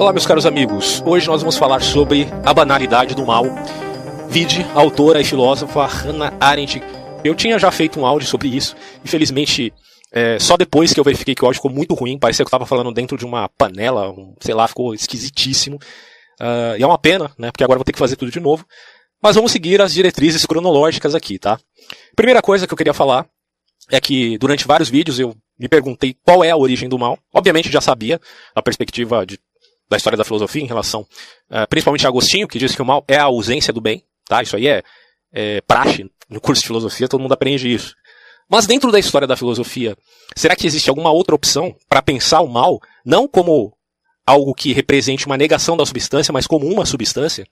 Olá, meus caros amigos. Hoje nós vamos falar sobre a banalidade do mal. Vide a autora e filósofa Hannah Arendt. Eu tinha já feito um áudio sobre isso. Infelizmente, é, só depois que eu verifiquei que o áudio ficou muito ruim, parecia que eu estava falando dentro de uma panela, um, sei lá, ficou esquisitíssimo. Uh, e é uma pena, né? Porque agora vou ter que fazer tudo de novo. Mas vamos seguir as diretrizes cronológicas aqui, tá? Primeira coisa que eu queria falar é que durante vários vídeos eu me perguntei qual é a origem do mal. Obviamente já sabia, a perspectiva de da história da filosofia em relação, uh, principalmente a Agostinho, que diz que o mal é a ausência do bem, tá? Isso aí é, é praxe no curso de filosofia, todo mundo aprende isso. Mas dentro da história da filosofia, será que existe alguma outra opção para pensar o mal, não como algo que represente uma negação da substância, mas como uma substância?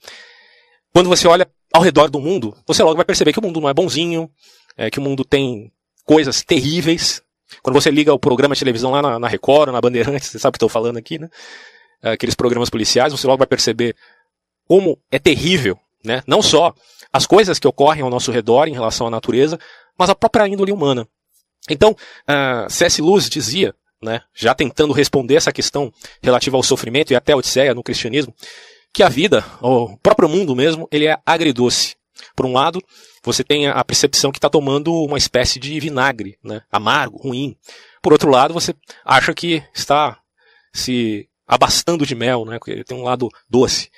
Quando você olha ao redor do mundo, você logo vai perceber que o mundo não é bonzinho, é, que o mundo tem coisas terríveis. Quando você liga o programa de televisão lá na, na Record, na Bandeirantes, você sabe o que estou falando aqui, né? Eh, aqueles programas policiais, você logo vai perceber como é terrível, né? Não só as coisas que ocorrem ao nosso redor em relação à natureza, mas a própria índole humana. Então, uh, eh, C.S. Lewis dizia, né, já tentando responder essa questão relativa ao sofrimento e até a Odisseia no cristianismo, que a vida, o próprio mundo mesmo, ele é agridoce. Por um lado, você tem a percepção que está tomando uma espécie de vinagre, né, amargo, ruim. Por outro lado, você acha que está se abastando de mel, né? Ele tem um lado doce.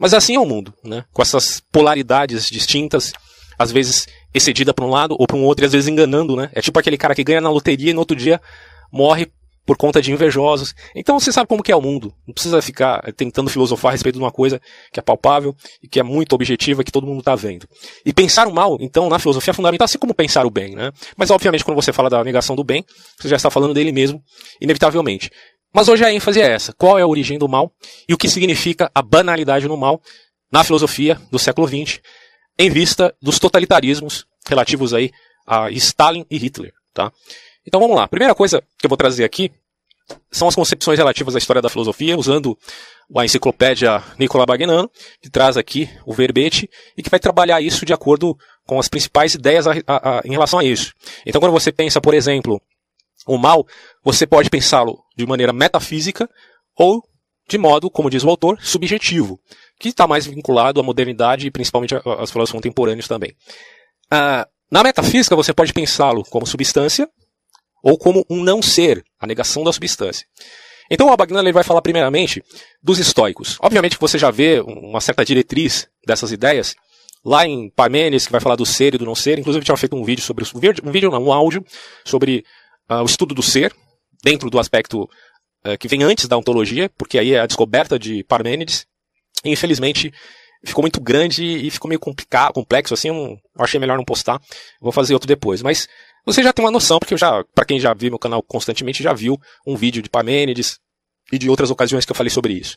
Mas assim é o mundo, né? Com essas polaridades distintas, às vezes excedida para um lado ou para um outro e às vezes enganando, né? É tipo aquele cara que ganha na loteria e no outro dia morre por conta de invejosos. Então você sabe como que é o mundo. Não precisa ficar tentando filosofar a respeito de uma coisa que é palpável e que é muito objetiva que todo mundo está vendo. E pensar o mal, então, na filosofia é fundamental, assim como pensar o bem, né? Mas obviamente quando você fala da negação do bem, você já está falando dele mesmo, inevitavelmente. Mas hoje a ênfase é essa. Qual é a origem do mal e o que significa a banalidade no mal na filosofia do século XX, em vista dos totalitarismos relativos aí a Stalin e Hitler, tá? Então vamos lá. Primeira coisa que eu vou trazer aqui são as concepções relativas à história da filosofia, usando a enciclopédia Nicola Bagnano, que traz aqui o verbete e que vai trabalhar isso de acordo com as principais ideias a, a, a, em relação a isso. Então quando você pensa, por exemplo, o mal, você pode pensá-lo de maneira metafísica ou de modo, como diz o autor, subjetivo, que está mais vinculado à modernidade e principalmente às filósofos contemporâneos também. Ah, na metafísica, você pode pensá-lo como substância ou como um não ser, a negação da substância. Então o Abagnale vai falar primeiramente dos estoicos. Obviamente que você já vê uma certa diretriz dessas ideias lá em Parmênides, que vai falar do ser e do não ser. Inclusive eu tinha feito um vídeo sobre um vídeo não, um áudio sobre uh, o estudo do ser, dentro do aspecto uh, que vem antes da ontologia, porque aí é a descoberta de Parmênides. E, infelizmente, ficou muito grande e ficou meio complicado, complexo, assim, eu, achei melhor não postar. Vou fazer outro depois. Mas você já tem uma noção, porque eu já, para quem já viu meu canal constantemente, já viu um vídeo de Parmênides e de outras ocasiões que eu falei sobre isso.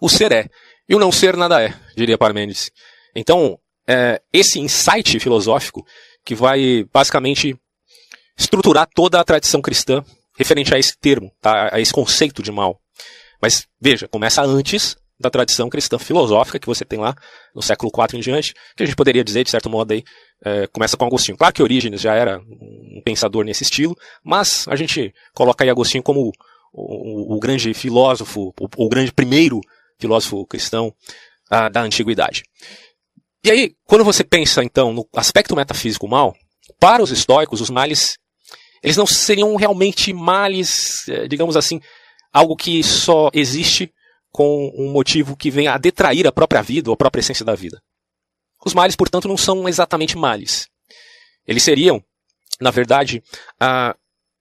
O ser é, e o não ser nada é, diria Parmênides. Então, é, esse insight filosófico que vai basicamente estruturar toda a tradição cristã referente a esse termo, tá? a esse conceito de mal. Mas veja, começa antes da tradição cristã filosófica que você tem lá no século IV em diante, que a gente poderia dizer, de certo modo, aí, é, começa com Agostinho. Claro que Orígenes já era um pensador nesse estilo, mas a gente coloca aí Agostinho como o, o, o grande filósofo, o, o, grande primeiro filósofo cristão ah, da antiguidade. E aí, quando você pensa, então, no aspecto metafísico mal, para os estoicos, os males eles não seriam realmente males, eh, digamos assim, algo que só existe com um motivo que venha a detrair a própria vida ou a própria essência da vida. Os males, portanto, não são exatamente males. Eles seriam, na verdade, ah,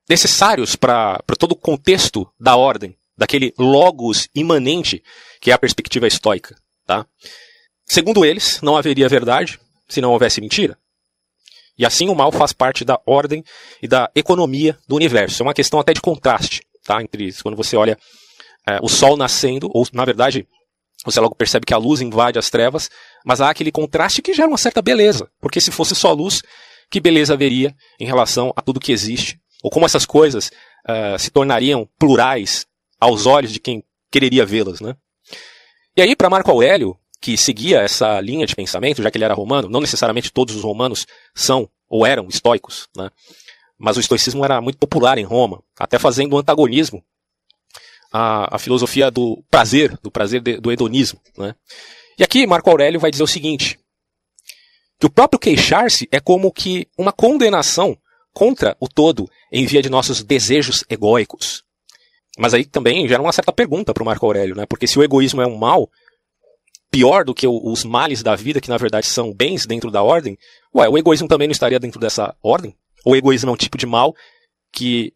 necessários para todo o contexto da ordem, daquele logos imanente que é a perspectiva estoica. Tá? Segundo eles, não haveria verdade se não houvesse mentira. E assim o mal faz parte da ordem e da economia do universo. É uma questão até de contraste, tá? Entre isso. Quando você olha é, o sol nascendo, ou na verdade, você logo percebe que a luz invade as trevas, mas há aquele contraste que gera uma certa beleza. Porque se fosse só luz, que beleza haveria em relação a tudo que existe? Ou como essas coisas uh, se tornariam plurais aos olhos de quem quereria vê-las, né? E aí, para Marco Aurélio, que seguia essa linha de pensamento, já que ele era romano, não necessariamente todos os romanos são ou eram estoicos, né? mas o estoicismo era muito popular em Roma, até fazendo antagonismo a, a filosofia do prazer, do prazer de, do hedonismo. Né? E aqui Marco Aurélio vai dizer o seguinte, que o próprio queixar-se é como que uma condenação contra o todo em via de nossos desejos egóicos. Mas aí também gera uma certa pergunta para o Marco Aurélio, né? Porque se o egoísmo é um mal pior do que os males da vida, que na verdade são bens dentro da ordem, ué, o egoísmo também não estaria dentro dessa ordem? O egoísmo é um tipo de mal que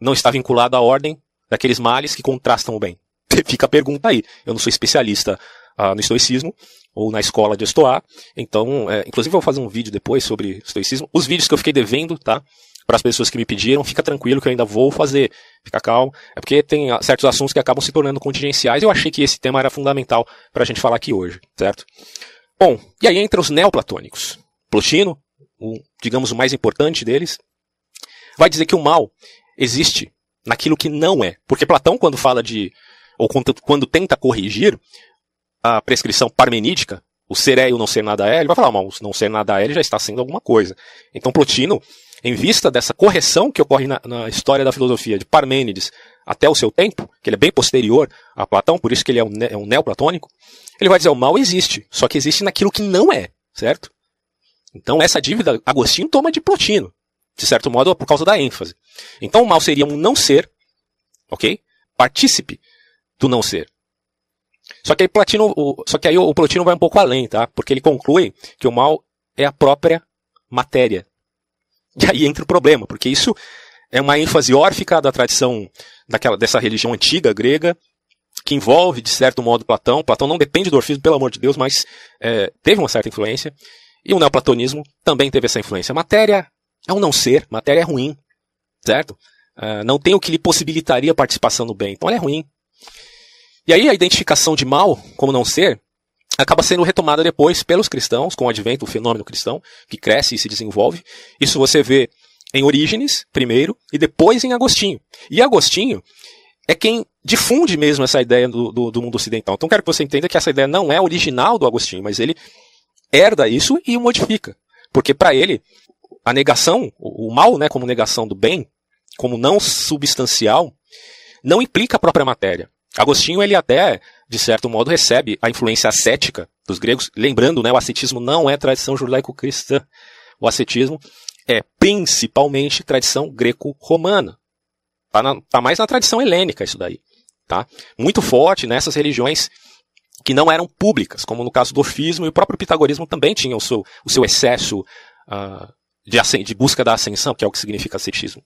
não está vinculado à ordem daqueles males que contrastam o bem? Fica a pergunta aí. Eu não sou especialista uh, no estoicismo ou na escola de Estoar, então, é, inclusive eu vou fazer um vídeo depois sobre estoicismo. Os vídeos que eu fiquei devendo, tá? Para as pessoas que me pediram, fica tranquilo que eu ainda vou fazer. Fica calmo. É porque tem ah, certos assuntos que acabam se tornando contingenciais. Eu achei que esse tema era fundamental para a gente falar aqui hoje, certo? Bom, e aí entra os neoplatônicos. Plotino, o, digamos o mais importante deles, vai dizer que o mal existe naquilo que não é. Porque Platão, quando fala de, ou quando, quando tenta corrigir a prescrição parmenídica, o ser é e o não ser nada é, ele vai falar, mas o não ser nada é, ele já está sendo alguma coisa. Então Plotino, em vista dessa correção que ocorre na, na, história da filosofia de Parmênides até o seu tempo, que ele é bem posterior a Platão, por isso que ele é um, é um neoplatônico, ele vai dizer, o mal existe, só que existe naquilo que não é, certo? Então essa dívida Agostinho toma de Plotino de certo modo, por causa da ênfase. Então o mal seria um não ser, ok? Partícipe do não ser. Só que aí, Platino, o, só que aí o Plotino vai um pouco além, tá? Porque ele conclui que o mal é a própria matéria. E aí entra o problema, porque isso é uma ênfase órfica da tradição daquela, dessa religião antiga grega, que envolve, de certo modo, Platão. Platão não depende do orfismo, pelo amor de Deus, mas é, teve uma certa influência. E o neoplatonismo também teve essa influência. Matéria é um não ser, matéria é ruim, certo? Uh, não tem o que lhe possibilitaria a participação no bem, então ela é ruim. E aí a identificação de mal como não ser acaba sendo retomada depois pelos cristãos, com o advento do fenômeno cristão, que cresce e se desenvolve. Isso você vê em Orígenes, primeiro, e depois em Agostinho. E Agostinho é quem difunde mesmo essa ideia do, do, do mundo ocidental. Então quero que você entenda que essa ideia não é original do Agostinho, mas ele herda isso e o modifica. Porque para ele, a negação, o mal, né, como negação do bem, como não substancial, não implica a própria matéria. Agostinho, ele até, de certo modo, recebe a influência ascética dos gregos. Lembrando, né, o ascetismo não é tradição judaico-cristã. O ascetismo é principalmente tradição greco-romana. Tá, tá, mais na tradição helênica isso daí. Tá? Muito forte nessas religiões que não eram públicas, como no caso do orfismo, e o próprio pitagorismo também tinha o seu, o seu excesso uh, de, de, busca da ascensão, que é o que significa ascetismo.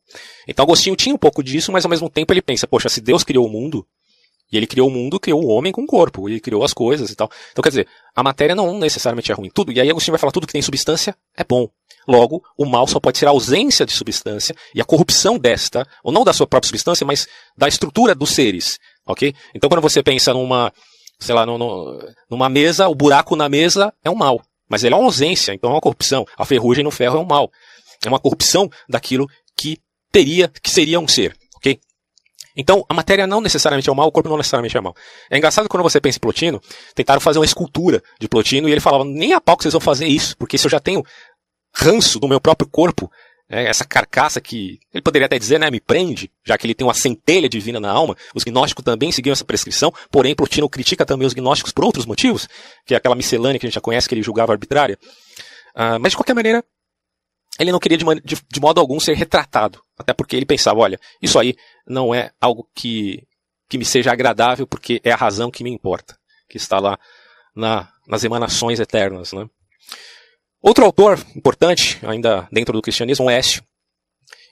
Então Agostinho tinha um pouco disso, mas ao mesmo tempo ele pensa, poxa, se Deus criou o mundo, e ele criou o mundo, criou o homem com o corpo, ele criou as coisas e tal. Então quer dizer, a matéria não necessariamente é ruim. Tudo, e aí Agostinho vai falar, tudo que tem substância é bom. Logo, o mal só pode ser a ausência de substância e a corrupção desta, ou não da sua própria substância, mas da estrutura dos seres. Ok? Então quando você pensa numa, sei lá, numa mesa, o buraco na mesa é um mal. Mas ele é uma ausência, então é uma corrupção. A ferrugem no ferro é um mal. É uma corrupção daquilo que teria, que seria um ser. Então, a matéria não necessariamente é o mal, o corpo não necessariamente é mal. É engraçado quando você pensa em Plotino, tentaram fazer uma escultura de Plotino e ele falava, nem a pau que vocês vão fazer isso, porque se eu já tenho ranço do meu próprio corpo, né, essa carcaça que ele poderia até dizer, né, me prende, já que ele tem uma centelha divina na alma. Os gnósticos também seguiam essa prescrição, porém Plotino critica também os gnósticos por outros motivos, que é aquela miscelânea que a gente já conhece, que ele julgava arbitrária. Uh, mas de qualquer maneira, ele não queria de, de, de, modo algum ser retratado, até porque ele pensava, olha, isso aí não é algo que, que me seja agradável, porque é a razão que me importa, que está lá na, nas emanações eternas, né? Outro autor importante, ainda dentro do cristianismo, é Écio.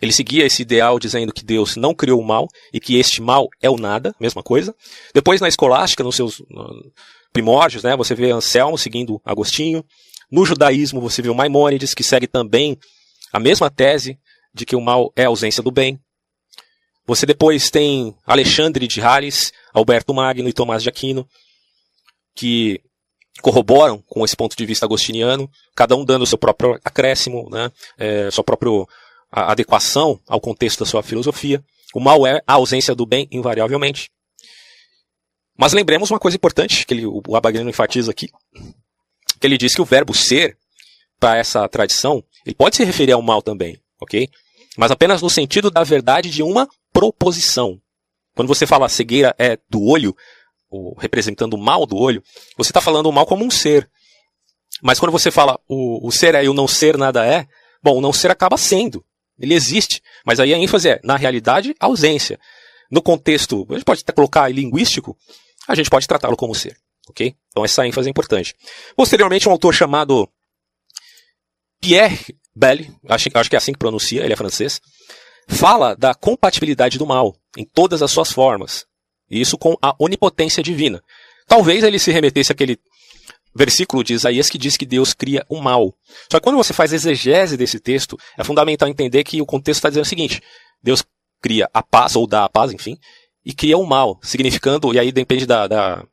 Ele seguia esse ideal dizendo que Deus não criou o mal e que este mal é o nada, mesma coisa. Depois, na escolástica, nos seus primórdios, né, você vê Anselmo seguindo Agostinho. No judaísmo, você vê o Maimônides, que segue também a mesma tese de que o mal é a ausência do bem. Você depois tem Alexandre de Hales, Alberto Magno e Tomás de Aquino, que corroboram com esse ponto de vista agostiniano, cada um dando o seu próprio acréscimo, né, é, sua própria adequação ao contexto da sua filosofia. O mal é a ausência do bem, invariavelmente. Mas lembremos uma coisa importante, que ele, o Abagrino enfatiza aqui, que ele diz que o verbo ser, para essa tradição, ele pode se referir ao mal também, ok? Mas apenas no sentido da verdade de uma proposição. Quando você fala cegueira é do olho, ou representando o mal do olho, você está falando o mal como um ser. Mas quando você fala o, o ser é e o não ser nada é, bom, o não ser acaba sendo. Ele existe. Mas aí a ênfase é, na realidade, ausência. No contexto, a gente pode até colocar linguístico, a gente pode tratá-lo como ser. Ok? Então essa ênfase é importante. Posteriormente, um autor chamado Pierre Belle, acho, acho que é assim que pronuncia, ele é francês, fala da compatibilidade do mal em todas as suas formas. E isso com a onipotência divina. Talvez ele se remetesse àquele versículo de Isaías que diz que Deus cria o mal. Só que quando você faz exegese desse texto, é fundamental entender que o contexto está dizendo o seguinte: Deus cria a paz, ou dá a paz, enfim, e cria o mal, significando, e aí depende da, da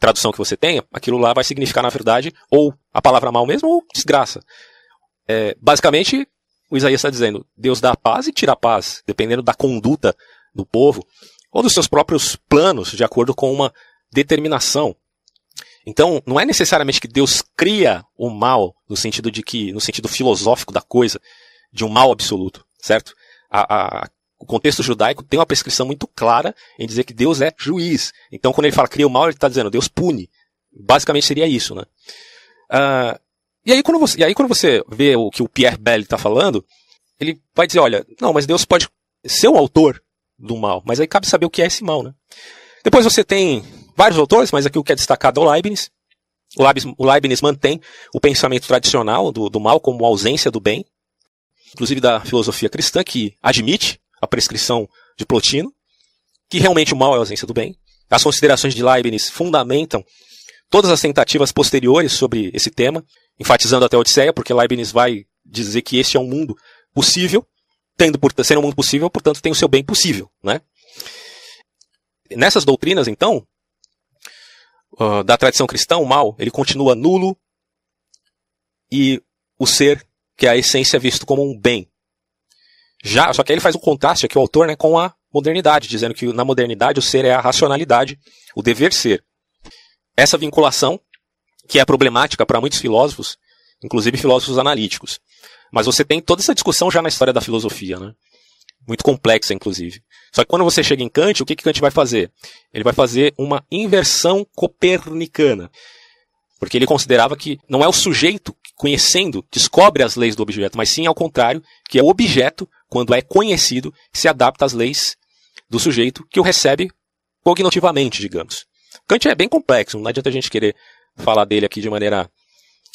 tradução que você tenha, aquilo lá vai significar, na verdade, ou a palavra mal mesmo, ou desgraça. É, basicamente, o Isaías está dizendo, Deus dá paz e tira a paz, dependendo da conduta do povo, ou dos seus próprios planos, de acordo com uma determinação. Então, não é necessariamente que Deus cria o mal no sentido de que, no sentido filosófico da coisa, de um mal absoluto, certo? A, a, o contexto judaico tem uma prescrição muito clara em dizer que Deus é juiz. Então, quando ele fala cria o mal, ele está dizendo Deus pune. Basicamente seria isso, né? Uh, e, aí, quando você, e aí, quando você vê o que o Pierre Bell está falando, ele vai dizer, olha, não, mas Deus pode ser o autor do mal, mas aí cabe saber o que é esse mal, né? Depois você tem vários autores, mas aqui o que é destacado é o Leibniz. O Leibniz, o Leibniz mantém o pensamento tradicional do, do mal como ausência do bem, inclusive da filosofia cristã, que admite a prescrição de Plotino, que realmente o mal é a ausência do bem. As considerações de Leibniz fundamentam todas as tentativas posteriores sobre esse tema, enfatizando até a Odisseia, porque Leibniz vai dizer que este é um mundo possível, tendo por ser um mundo possível, portanto tem o seu bem possível, né? Nessas doutrinas, então, uh, da tradição cristã, o mal, ele continua nulo e o ser, que é a essência, é visto como um bem. Já, só que aí ele faz um contraste aqui, o autor, né, com a modernidade, dizendo que na modernidade o ser é a racionalidade, o dever ser. Essa vinculação, que é problemática para muitos filósofos, inclusive filósofos analíticos. Mas você tem toda essa discussão já na história da filosofia, né? Muito complexa, inclusive. Só que quando você chega em Kant, o que, que Kant vai fazer? Ele vai fazer uma inversão copernicana. Porque ele considerava que não é o sujeito, conhecendo, descobre as leis do objeto, mas sim ao contrário, que é o objeto, quando é conhecido, que se adapta às leis do sujeito, que o recebe cognitivamente, digamos. Kant é bem complexo, não adianta a gente querer falar dele aqui de maneira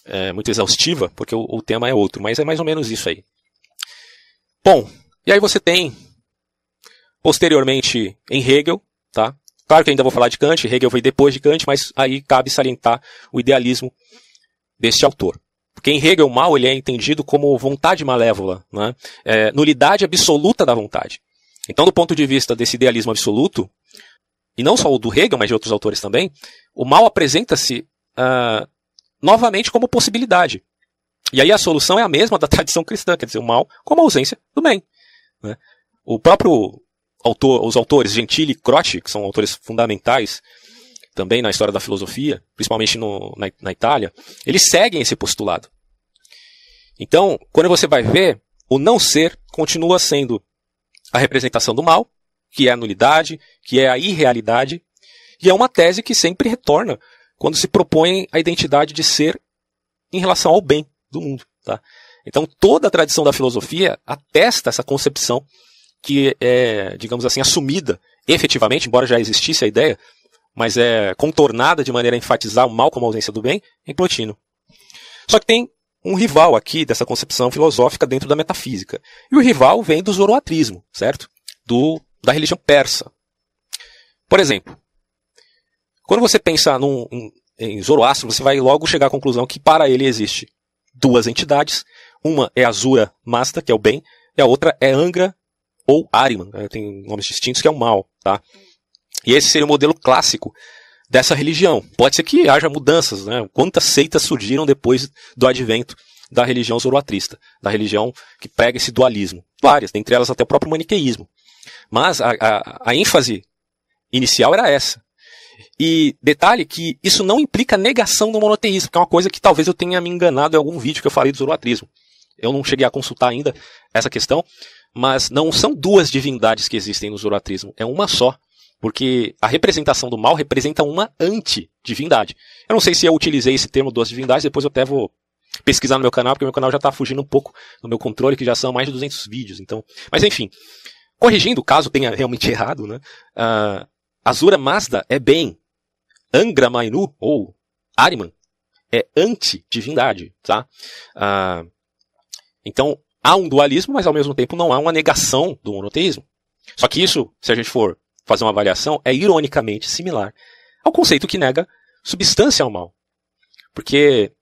é, muito exaustiva, porque o, o tema é outro, mas é mais ou menos isso aí. Bom, e aí você tem, posteriormente, em Hegel, tá? Claro que ainda vou falar de Kant, Hegel veio depois de Kant, mas aí cabe salientar o idealismo deste autor. Porque em Hegel o mal ele é entendido como vontade malévola, né? é, nulidade absoluta da vontade. Então, do ponto de vista desse idealismo absoluto, e não só o do Hegel, mas de outros autores também, o mal apresenta-se uh, novamente como possibilidade. E aí a solução é a mesma da tradição cristã, quer dizer, o mal como ausência do bem. Né? O próprio autor, os autores Gentili e Croce, que são autores fundamentais também na história da filosofia, principalmente no, na, na Itália, eles seguem esse postulado. Então, quando você vai ver, o não ser continua sendo a representação do mal, que é a nulidade, que é a irrealidade, e é uma tese que sempre retorna quando se propõe a identidade de ser em relação ao bem do mundo. Tá? Então toda a tradição da filosofia atesta essa concepção que é, digamos assim, assumida efetivamente, embora já existisse a ideia, mas é contornada de maneira a enfatizar o mal como ausência do bem em Plotino. Só que tem um rival aqui dessa concepção filosófica dentro da metafísica. E o rival vem do zoroatrismo, certo? Do, da religião persa. Por exemplo, quando você pensa num, em, em Zoroastro, você vai logo chegar à conclusão que para ele existe duas entidades. Uma é Azura Masta, que é o bem, e a outra é Angra ou Ariman, né? tem nomes distintos, que é o mal. Tá? E esse seria o modelo clássico dessa religião. Pode ser que haja mudanças, né? Quantas seitas surgiram depois do advento da religião zoroatrista, da religião que prega esse dualismo? Várias, dentre elas até o próprio maniqueísmo. Mas a, a, a ênfase inicial era essa. E detalhe que isso não implica negação do monoteísmo, que é uma coisa que talvez eu tenha me enganado em algum vídeo que eu falei do zoroatrismo. Eu não cheguei a consultar ainda essa questão, mas não são duas divindades que existem no zoroatrismo, é uma só, Porque a representação do mal representa uma anti-divindade. Eu não sei se eu utilizei esse termo duas divindades, depois eu até vou pesquisar no meu canal, porque meu canal já está fugindo um pouco do meu controle, que já são mais de 200 vídeos. Então, Mas enfim, corrigindo, caso tenha realmente errado, né? Uh, Azura Mazda é bem. Angra Mainu, ou Ariman, é anti-divindade, tá? Uh, então, há um dualismo, mas ao mesmo tempo não há uma negação do monoteísmo. Só que isso, se a gente for fazer uma avaliação, é ironicamente similar ao conceito que nega substância ao mal. Porque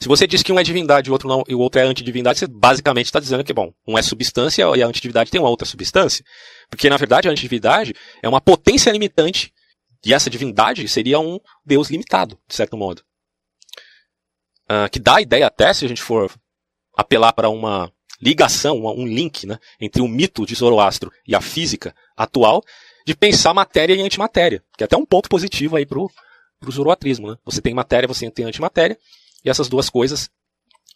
se você diz que um é divindade e o outro não, e o outro é antidivindade, você basicamente está dizendo que, bom, um é substância e a antidivindade tem uma outra substância. Porque, na verdade, a antidivindade é uma potência limitante e essa divindade seria um Deus limitado, de certo modo. Uh, que dá a ideia até, se a gente for apelar para uma ligação, um link né, entre o mito de Zoroastro e a física atual, de pensar matéria e antimatéria, que é até um ponto positivo aí para o zoroatrismo. Né? Você tem matéria, você tem antimatéria, e essas duas coisas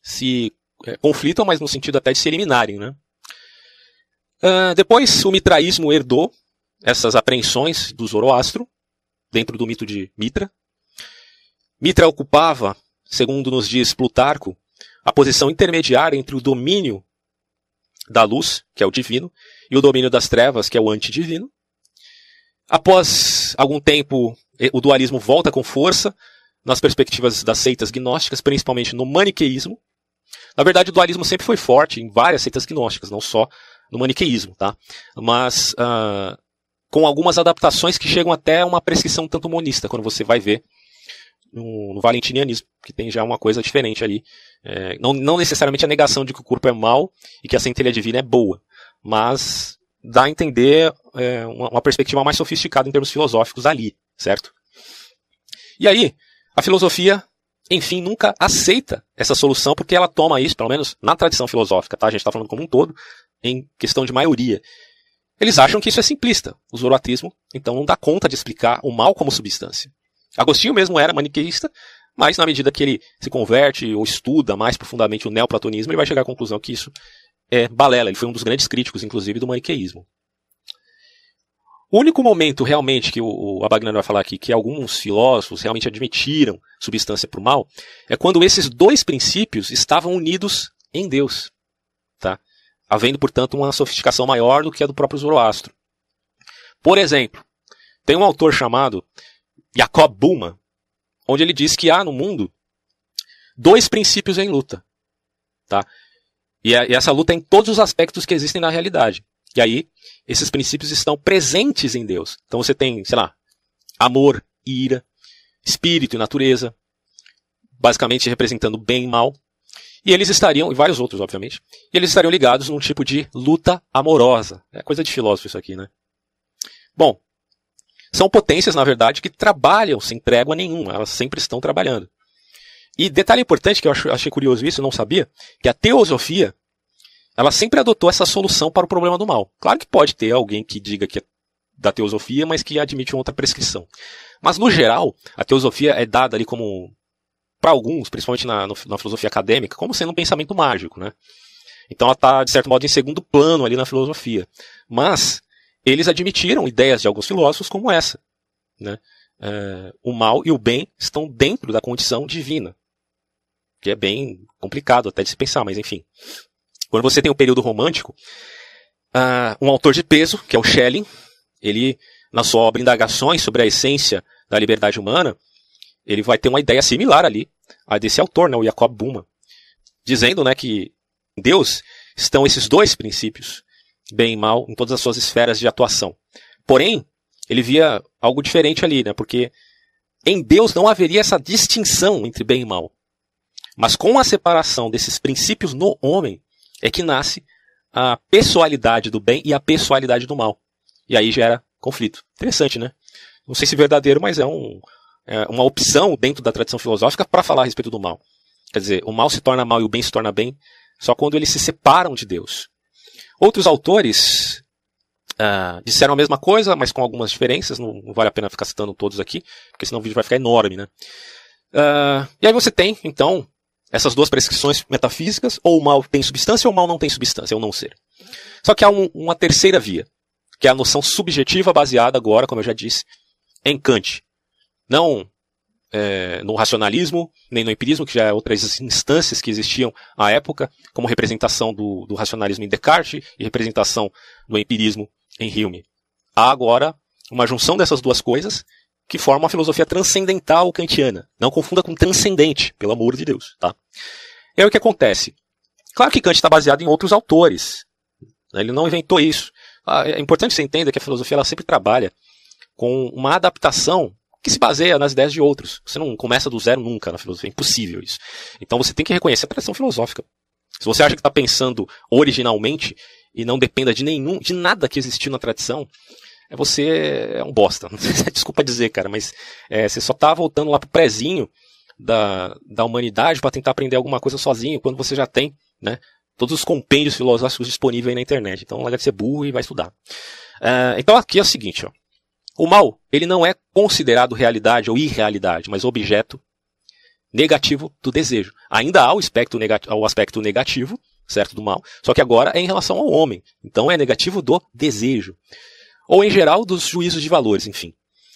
se é, conflitam, mas no sentido até de se eliminarem. Né? Uh, depois, o mitraísmo herdou essas apreensões do Zoroastro, dentro do mito de Mitra. Mitra ocupava, segundo nos diz Plutarco, a posição intermediária entre o domínio da luz, que é o divino, e o domínio das trevas, que é o antidivino. Após algum tempo, o dualismo volta com força nas perspectivas das seitas gnósticas, principalmente no maniqueísmo. Na verdade, o dualismo sempre foi forte em várias seitas gnósticas, não só no maniqueísmo, tá? Mas uh, com algumas adaptações que chegam até uma prescrição tanto monista, quando você vai ver no, no valentinianismo, que tem já uma coisa diferente ali. É, não, não necessariamente a negação de que o corpo é mau e que a centelha divina é boa, mas dá a entender é, uma, uma perspectiva mais sofisticada em termos filosóficos ali, certo? E aí, a filosofia, enfim, nunca aceita essa solução porque ela toma isso, pelo menos na tradição filosófica, tá? A gente está falando como um todo, em questão de maioria. Eles acham que isso é simplista, o zoroatrismo, então não dá conta de explicar o mal como substância. Agostinho mesmo era maniqueísta, mas na medida que ele se converte ou estuda mais profundamente o neoplatonismo, ele vai chegar à conclusão que isso é balela. Ele foi um dos grandes críticos, inclusive, do maniqueísmo. O único momento realmente que o, o Abagnan vai falar aqui que alguns filósofos realmente admitiram substância para o mal é quando esses dois princípios estavam unidos em Deus, tá? Havendo, portanto, uma sofisticação maior do que a do próprio Zoroastro. Por exemplo, tem um autor chamado Jacob Buma, onde ele diz que há no mundo dois princípios em luta. Tá? E, e essa luta é em todos os aspectos que existem na realidade. E aí, esses princípios estão presentes em Deus. Então você tem, sei lá, amor, ira, espírito e natureza, basicamente representando bem e mal. E eles estariam, e vários outros, obviamente, e eles estariam ligados num tipo de luta amorosa. É coisa de filósofo isso aqui, né? Bom, são potências, na verdade, que trabalham sem trégua nenhuma, elas sempre estão trabalhando. E detalhe importante que eu achei curioso isso, eu não sabia, que a teosofia, ela sempre adotou essa solução para o problema do mal. Claro que pode ter alguém que diga que é da teosofia, mas que admite outra prescrição. Mas no geral, a teosofia é dada ali como, para alguns, principalmente na, na filosofia acadêmica, como sendo um pensamento mágico, né? Então ela está, de certo modo, em segundo plano ali na filosofia. Mas eles admitiram ideias de alguns filósofos como essa. Né? É, o mal e o bem estão dentro da condição divina. Que é bem complicado até de se pensar, mas enfim. Quando você tem o um período romântico, uh, um autor de peso, que é o Schelling, ele, na sua obra Indagações sobre a Essência da Liberdade Humana, ele vai ter uma ideia similar ali a desse autor, né, o Jacob Buma, dizendo né, que em Deus estão esses dois princípios, bem e mal em todas as suas esferas de atuação. Porém, ele via algo diferente ali, né? Porque em Deus não haveria essa distinção entre bem e mal. Mas com a separação desses princípios no homem é que nasce a pessoalidade do bem e a pessoalidade do mal. E aí gera conflito. Interessante, né? Não sei se verdadeiro, mas é, um, é uma opção dentro da tradição filosófica para falar a respeito do mal. Quer dizer, o mal se torna mal e o bem se torna bem só quando eles se separam de Deus. Outros autores uh, disseram a mesma coisa, mas com algumas diferenças. Não, não, vale a pena ficar citando todos aqui, porque senão o vídeo vai ficar enorme, né? Uh, e aí você tem, então, essas duas prescrições metafísicas, ou o mal tem substância ou o mal não tem substância, ou não ser. Só que há um, uma terceira via, que é a noção subjetiva baseada agora, como eu já disse, em Kant. Não é, no racionalismo, nem no empirismo, que já é outras instâncias que existiam à época, como representação do, do racionalismo em Descartes e representação do empirismo em Hume. Há agora uma junção dessas duas coisas que forma uma filosofia transcendental kantiana. Não confunda com transcendente, pelo amor de Deus. Tá? E aí o que acontece? Claro que Kant está baseado em outros autores. Ele não inventou isso. Ah, é importante você entender que a filosofia ela sempre trabalha com uma adaptação que se baseia nas ideias de outros. Você não começa do zero nunca na filosofia, é impossível isso. Então você tem que reconhecer a tradição filosófica. Se você acha que está pensando originalmente e não dependa de nenhum, de nada que existiu na tradição, você é um bosta. Desculpa dizer, cara, mas é, você só está voltando lá pro prezinho da, da humanidade para tentar aprender alguma coisa sozinho, quando você já tem, né, todos os compêndios filosóficos disponíveis aí na internet. Então, larga de ser burro e vai estudar. Uh, então, aqui é o seguinte, ó. O mal, ele não é considerado realidade ou irrealidade, mas objeto negativo do desejo. Ainda há o aspecto, negativo, o aspecto negativo, certo, do mal, só que agora é em relação ao homem. Então é negativo do desejo. Ou em geral dos juízos de valores, enfim.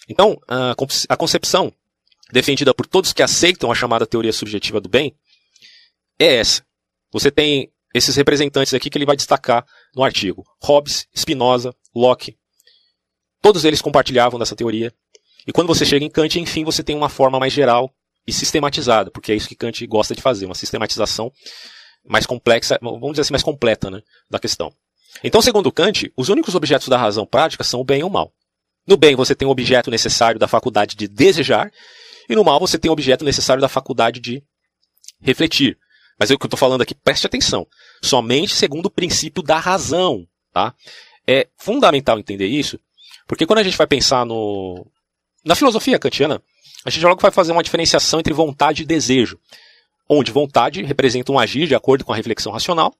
Então, a concepção defendida por todos que aceitam a chamada teoria subjetiva do bem é essa. Você tem esses representantes aqui que ele vai destacar no artigo: Hobbes, Spinoza, Locke, Todos eles compartilhavam dessa teoria. E quando você chega em Kant, enfim, você tem uma forma mais geral e sistematizada, porque é isso que Kant gosta de fazer, uma sistematização mais complexa, vamos dizer assim, mais completa né, da questão. Então, segundo Kant, os únicos objetos da razão prática são o bem e o mal. No bem, você tem o objeto necessário da faculdade de desejar, e no mal, você tem o objeto necessário da faculdade de refletir. Mas é o que eu estou falando aqui, preste atenção. Somente segundo o princípio da razão. Tá? É fundamental entender isso, porque quando a gente vai pensar no, na filosofia kantiana, a gente logo vai fazer uma diferenciação entre vontade e desejo. Onde vontade representa um agir de acordo com a reflexão racional,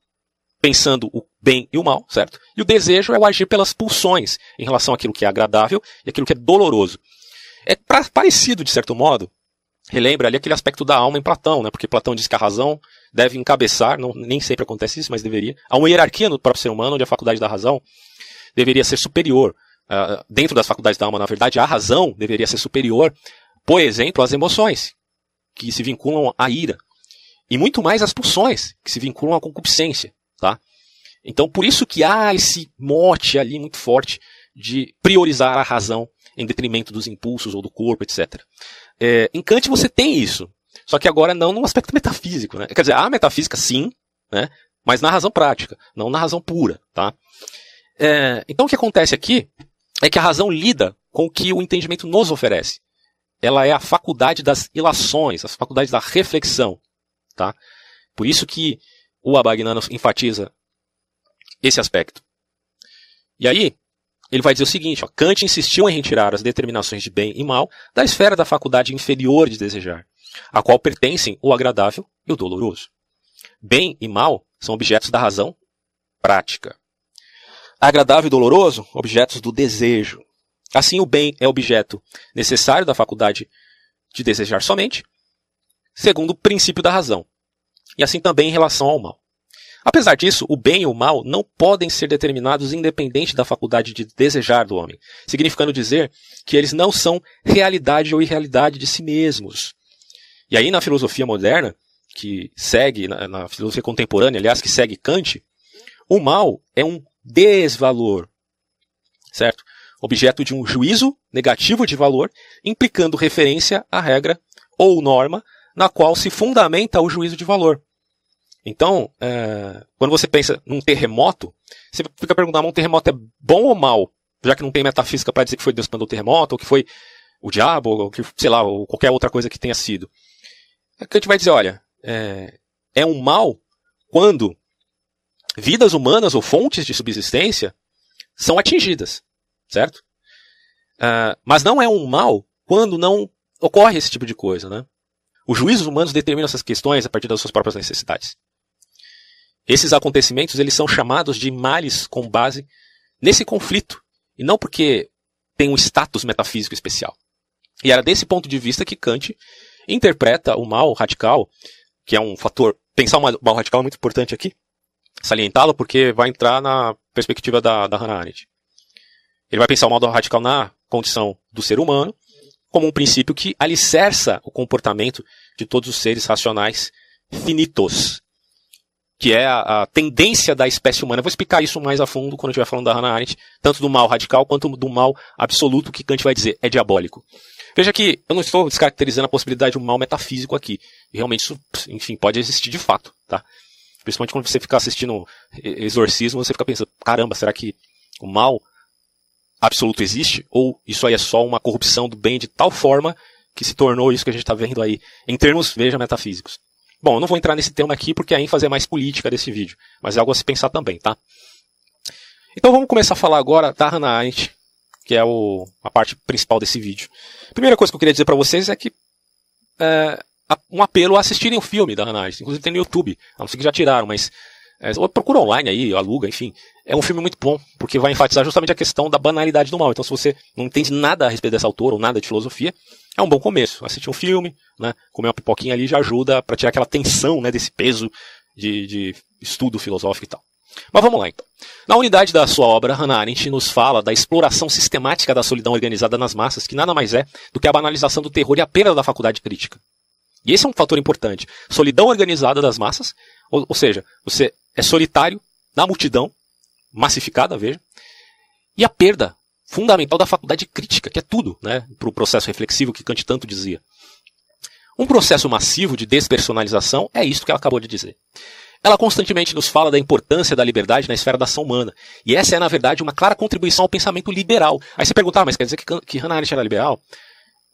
pensando o bem e o mal, certo? E o desejo é o agir pelas pulsões em relação àquilo que é agradável e aquilo que é doloroso. É parecido, de certo modo, relembra ali aquele aspecto da alma em Platão, né? Porque Platão diz que a razão deve encabeçar, não, nem sempre acontece isso, mas deveria, há uma hierarquia no próprio ser humano onde a faculdade da razão deveria ser superior uh, dentro das faculdades da alma, na verdade, a razão deveria ser superior, por exemplo, às emoções, que se vinculam à ira. E muito mais às pulsões, que se vinculam à concupiscência. Tá? Então, por isso que há esse mote ali muito forte de priorizar a razão em detrimento dos impulsos ou do corpo, etc. É, em Kant você tem isso, só que agora não no aspecto metafísico. Né? Quer dizer, há metafísica sim, né? mas na razão prática, não na razão pura. Tá? É, então o que acontece aqui é que a razão lida com o que o entendimento nos oferece. Ela é a faculdade das ilações, a faculdade da reflexão. Tá? Por isso que o Abagnano enfatiza esse aspecto. E aí, ele vai dizer o seguinte: ó, Kant insistiu em retirar as determinações de bem e mal da esfera da faculdade inferior de desejar, a qual pertencem o agradável e o doloroso. Bem e mal são objetos da razão prática. Agradável e doloroso, objetos do desejo. Assim, o bem é objeto necessário da faculdade de desejar somente, segundo o princípio da razão. E assim também em relação ao mal. Apesar disso, o bem e o mal não podem ser determinados independente da faculdade de desejar do homem, significando dizer que eles não são realidade ou irrealidade de si mesmos. E aí, na filosofia moderna, que segue, na, na filosofia contemporânea, aliás, que segue Kant, o mal é um desvalor. Certo? Objeto de um juízo negativo de valor, implicando referência à regra ou norma na qual se fundamenta o juízo de valor. Então, é, quando você pensa num terremoto, você fica perguntando, um terremoto é bom ou mal? Já que não tem metafísica para dizer que foi Deus que mandou o terremoto, ou que foi o diabo, ou que, sei lá, ou qualquer outra coisa que tenha sido. É que a gente vai dizer, olha, é, é um mal quando vidas humanas ou fontes de subsistência são atingidas, certo? Uh, mas não é um mal quando não ocorre esse tipo de coisa, né? Os juízos humanos determinam essas questões a partir das suas próprias necessidades. Esses acontecimentos eles são chamados de males com base nesse conflito e não porque tem um status metafísico especial. E era desse ponto de vista que Kant interpreta o mal radical, que é um fator pensar o mal radical é muito importante aqui, salientá-lo porque vai entrar na perspectiva da, da Hannah Arendt. Ele vai pensar o mal radical na condição do ser humano como um princípio que alicerça o comportamento de todos os seres racionais finitos, que é a, a, tendência da espécie humana. Eu vou explicar isso mais a fundo quando estiver falando da Hannah Arendt, tanto do mal radical quanto do mal absoluto, que Kant vai dizer é diabólico. Veja que eu não estou descaracterizando a possibilidade de um mal metafísico aqui. Realmente isso, enfim, pode existir de fato, tá? Principalmente quando você fica assistindo exorcismo, você fica pensando, caramba, será que o mal absoluto existe? Ou isso aí é só uma corrupção do bem de tal forma que se tornou isso que a gente está vendo aí, em termos, veja, metafísicos. Bom, eu não vou entrar nesse tema aqui porque a ênfase é mais política desse vídeo, mas é algo a se pensar também, tá? Então vamos começar a falar agora da Hannah Arendt, que é o, a parte principal desse vídeo. A primeira coisa que eu queria dizer para vocês é que é, um apelo a assistirem o filme da Hannah Arendt, inclusive tem no YouTube, a não ser que já tiraram, mas é, procura online aí, aluga, enfim. É um filme muito bom, porque vai enfatizar justamente a questão da banalidade do mal. Então, se você não entende nada a respeito dessa autora ou nada de filosofia, é um bom começo. Assistir um filme, né, comer uma pipoquinha ali já ajuda para tirar aquela tensão né, desse peso de, de estudo filosófico e tal. Mas vamos lá então. Na unidade da sua obra, Hannah Arendt nos fala da exploração sistemática da solidão organizada nas massas, que nada mais é do que a banalização do terror e a perda da faculdade crítica. E esse é um fator importante. Solidão organizada das massas, ou, ou seja, você é solitário na multidão, massificada, veja, e a perda fundamental da faculdade crítica, que é tudo né, para o processo reflexivo que Kant tanto dizia. Um processo massivo de despersonalização é isso que ela acabou de dizer. Ela constantemente nos fala da importância da liberdade na esfera da ação humana. E essa é, na verdade, uma clara contribuição ao pensamento liberal. Aí você pergunta, ah, mas quer dizer que, que Hannah Arendt era liberal?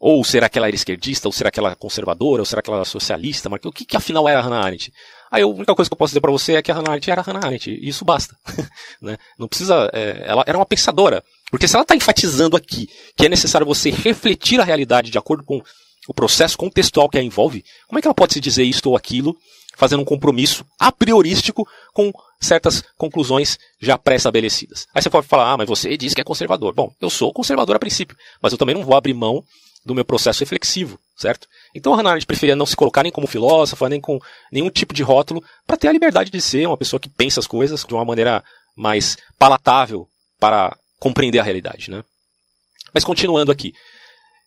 Ou será que ela era esquerdista? Ou será que ela era conservadora? Ou será que ela era socialista? Mas o que, que afinal era Hannah Arendt? Aí a única coisa que eu posso dizer para você é que a Hannah Arendt era a Hannah Arendt. E isso basta. né? Não precisa. É, ela era uma pensadora. Porque se ela está enfatizando aqui que é necessário você refletir a realidade de acordo com o processo contextual que a envolve, como é que ela pode se dizer isto ou aquilo, fazendo um compromisso a priorístico com certas conclusões já pré-estabelecidas? Aí você pode falar, ah, mas você diz que é conservador. Bom, eu sou conservador a princípio, mas eu também não vou abrir mão do meu processo reflexivo, certo? Então a Hannah Arendt preferia não se colocar nem como filósofa, nem com nenhum tipo de rótulo, para ter a liberdade de ser uma pessoa que pensa as coisas de uma maneira mais palatável para compreender a realidade, né? Mas continuando aqui.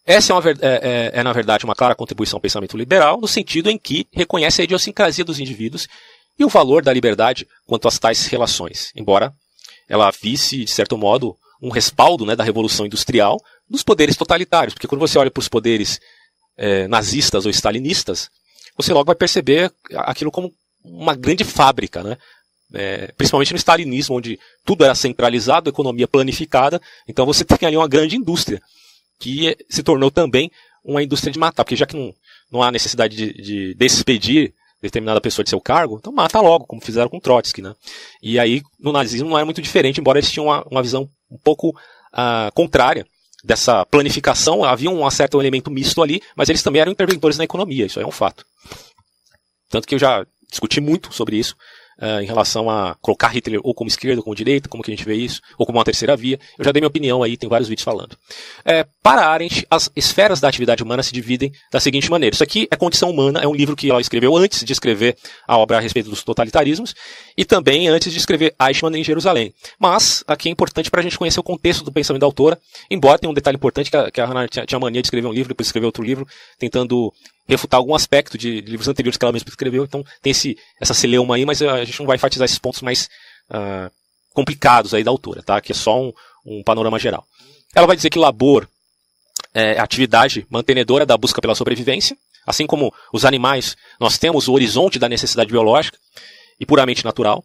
Essa é, uma, é, é, é, na verdade, uma clara contribuição ao pensamento liberal, no sentido em que reconhece a idiosincrasia dos indivíduos e o valor da liberdade quanto às tais relações, embora ela visse, de certo modo, um respaldo né, da Revolução Industrial dos poderes totalitários. Porque quando você olha para os poderes é, nazistas ou stalinistas, você logo vai perceber aquilo como uma grande fábrica, né? É, principalmente no stalinismo, onde tudo era centralizado, economia planificada, então você tem ali uma grande indústria, que se tornou também uma indústria de matar, porque já que não, não há necessidade de, de despedir determinada pessoa de seu cargo, então mata logo, como fizeram com Trotsky, né? E aí, no nazismo não era muito diferente, embora eles tinham uma, uma visão um pouco uh, contrária dessa planificação, havia um certo elemento misto ali, mas eles também eram interventores na economia, isso é um fato. Tanto que eu já discuti muito sobre isso uh, em relação a colocar Hitler ou como esquerda ou como direita, como que a gente vê isso, ou como uma terceira via. Eu já dei minha opinião aí, tem vários vídeos falando. É, para Arendt, as esferas da atividade humana se dividem da seguinte maneira. Isso aqui é Condição Humana, é um livro que ela escreveu antes de escrever a obra a respeito dos totalitarismos e também antes de escrever Eichmann em Jerusalém. Mas aqui é importante para a gente conhecer o contexto do pensamento da autora, embora tenha um detalhe importante que a, que a Hannah tinha, tinha mania de escrever um livro, depois escrever outro livro, tentando refutar algum aspecto de, livros anteriores que ela mesma escreveu. Então tem esse, essa celeuma aí, mas a gente não vai enfatizar esses pontos mais uh, complicados aí da autora, tá? Que é só um, um panorama geral. Ela vai dizer que labor é atividade mantenedora da busca pela sobrevivência. Assim como os animais, nós temos o horizonte da necessidade biológica e puramente natural.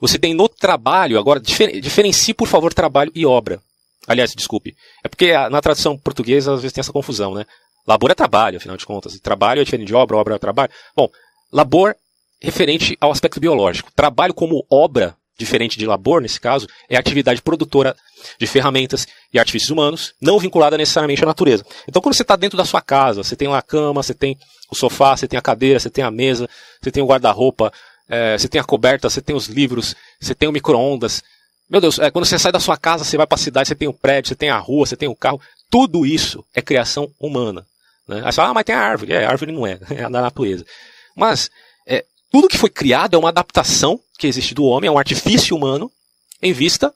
Você tem no trabalho, agora difer diferencie por favor trabalho e obra. Aliás, desculpe. É porque na tradução portuguesa às vezes tem essa confusão, né? Labor é trabalho, afinal de contas. E trabalho é diferente de obra, obra é trabalho. Bom, labor referente ao aspecto biológico. Trabalho como obra, diferente de labor nesse caso, é atividade produtora de ferramentas e artifícios humanos, não vinculada necessariamente à natureza. Então, quando você está dentro da sua casa, você tem lá a cama, você tem o sofá, você tem a cadeira, você tem a mesa, você tem o guarda-roupa, é, você tem a coberta, você tem os livros, você tem o micro-ondas. Meu Deus, é, quando você sai da sua casa, você vai para a cidade, você tem o prédio, você tem a rua, você tem o carro. Tudo isso é criação humana. Né? Aí você fala, ah, mas tem a árvore. É, a árvore não é, é da natureza. Mas é, tudo que foi criado é uma adaptação que existe do homem, é um artifício humano em vista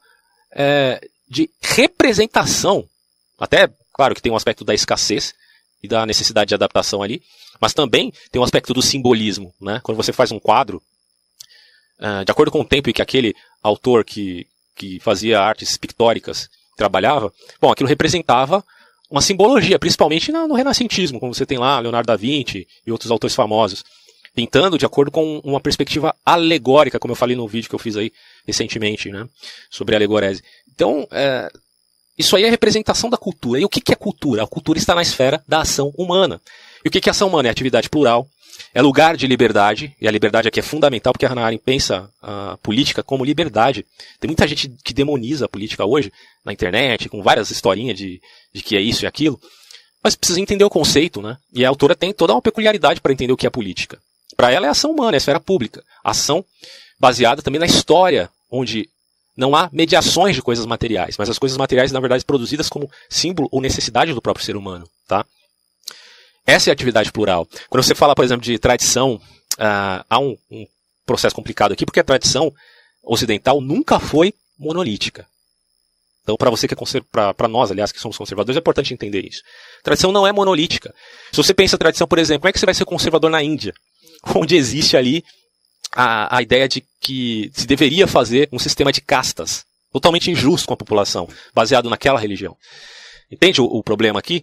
é, de representação. Até, claro que tem um aspecto da escassez e da necessidade de adaptação ali, mas também tem um aspecto do simbolismo. Né? Quando você faz um quadro, uh, de acordo com o tempo em que aquele autor que, que fazia artes pictóricas trabalhava, bom, aquilo representava uma simbologia, principalmente no renascentismo, como você tem lá Leonardo da Vinci e outros autores famosos, pintando de acordo com uma perspectiva alegórica, como eu falei no vídeo que eu fiz aí recentemente, né, sobre a alegorese. Então, é, isso aí é representação da cultura. E o que é cultura? A cultura está na esfera da ação humana. E o que é ação humana? É atividade plural, é lugar de liberdade, e a liberdade aqui é fundamental porque a Hannah Arendt pensa a política como liberdade. Tem muita gente que demoniza a política hoje, na internet, com várias historinhas de, de que é isso e aquilo, mas precisa entender o conceito, né? E a autora tem toda uma peculiaridade para entender o que é política. Para ela é ação humana, é esfera pública. Ação baseada também na história, onde não há mediações de coisas materiais, mas as coisas materiais, na verdade, produzidas como símbolo ou necessidade do próprio ser humano, tá? Essa é a atividade plural. Quando você fala, por exemplo, de tradição, uh, há um, um, processo complicado aqui, porque a tradição ocidental nunca foi monolítica. Então, para você que é para nós, aliás, que somos conservadores, é importante entender isso. Tradição não é monolítica. Se você pensa tradição, por exemplo, como é que você vai ser conservador na Índia? Onde existe ali a, a ideia de que se deveria fazer um sistema de castas, totalmente injusto com a população, baseado naquela religião. Entende o, o problema aqui?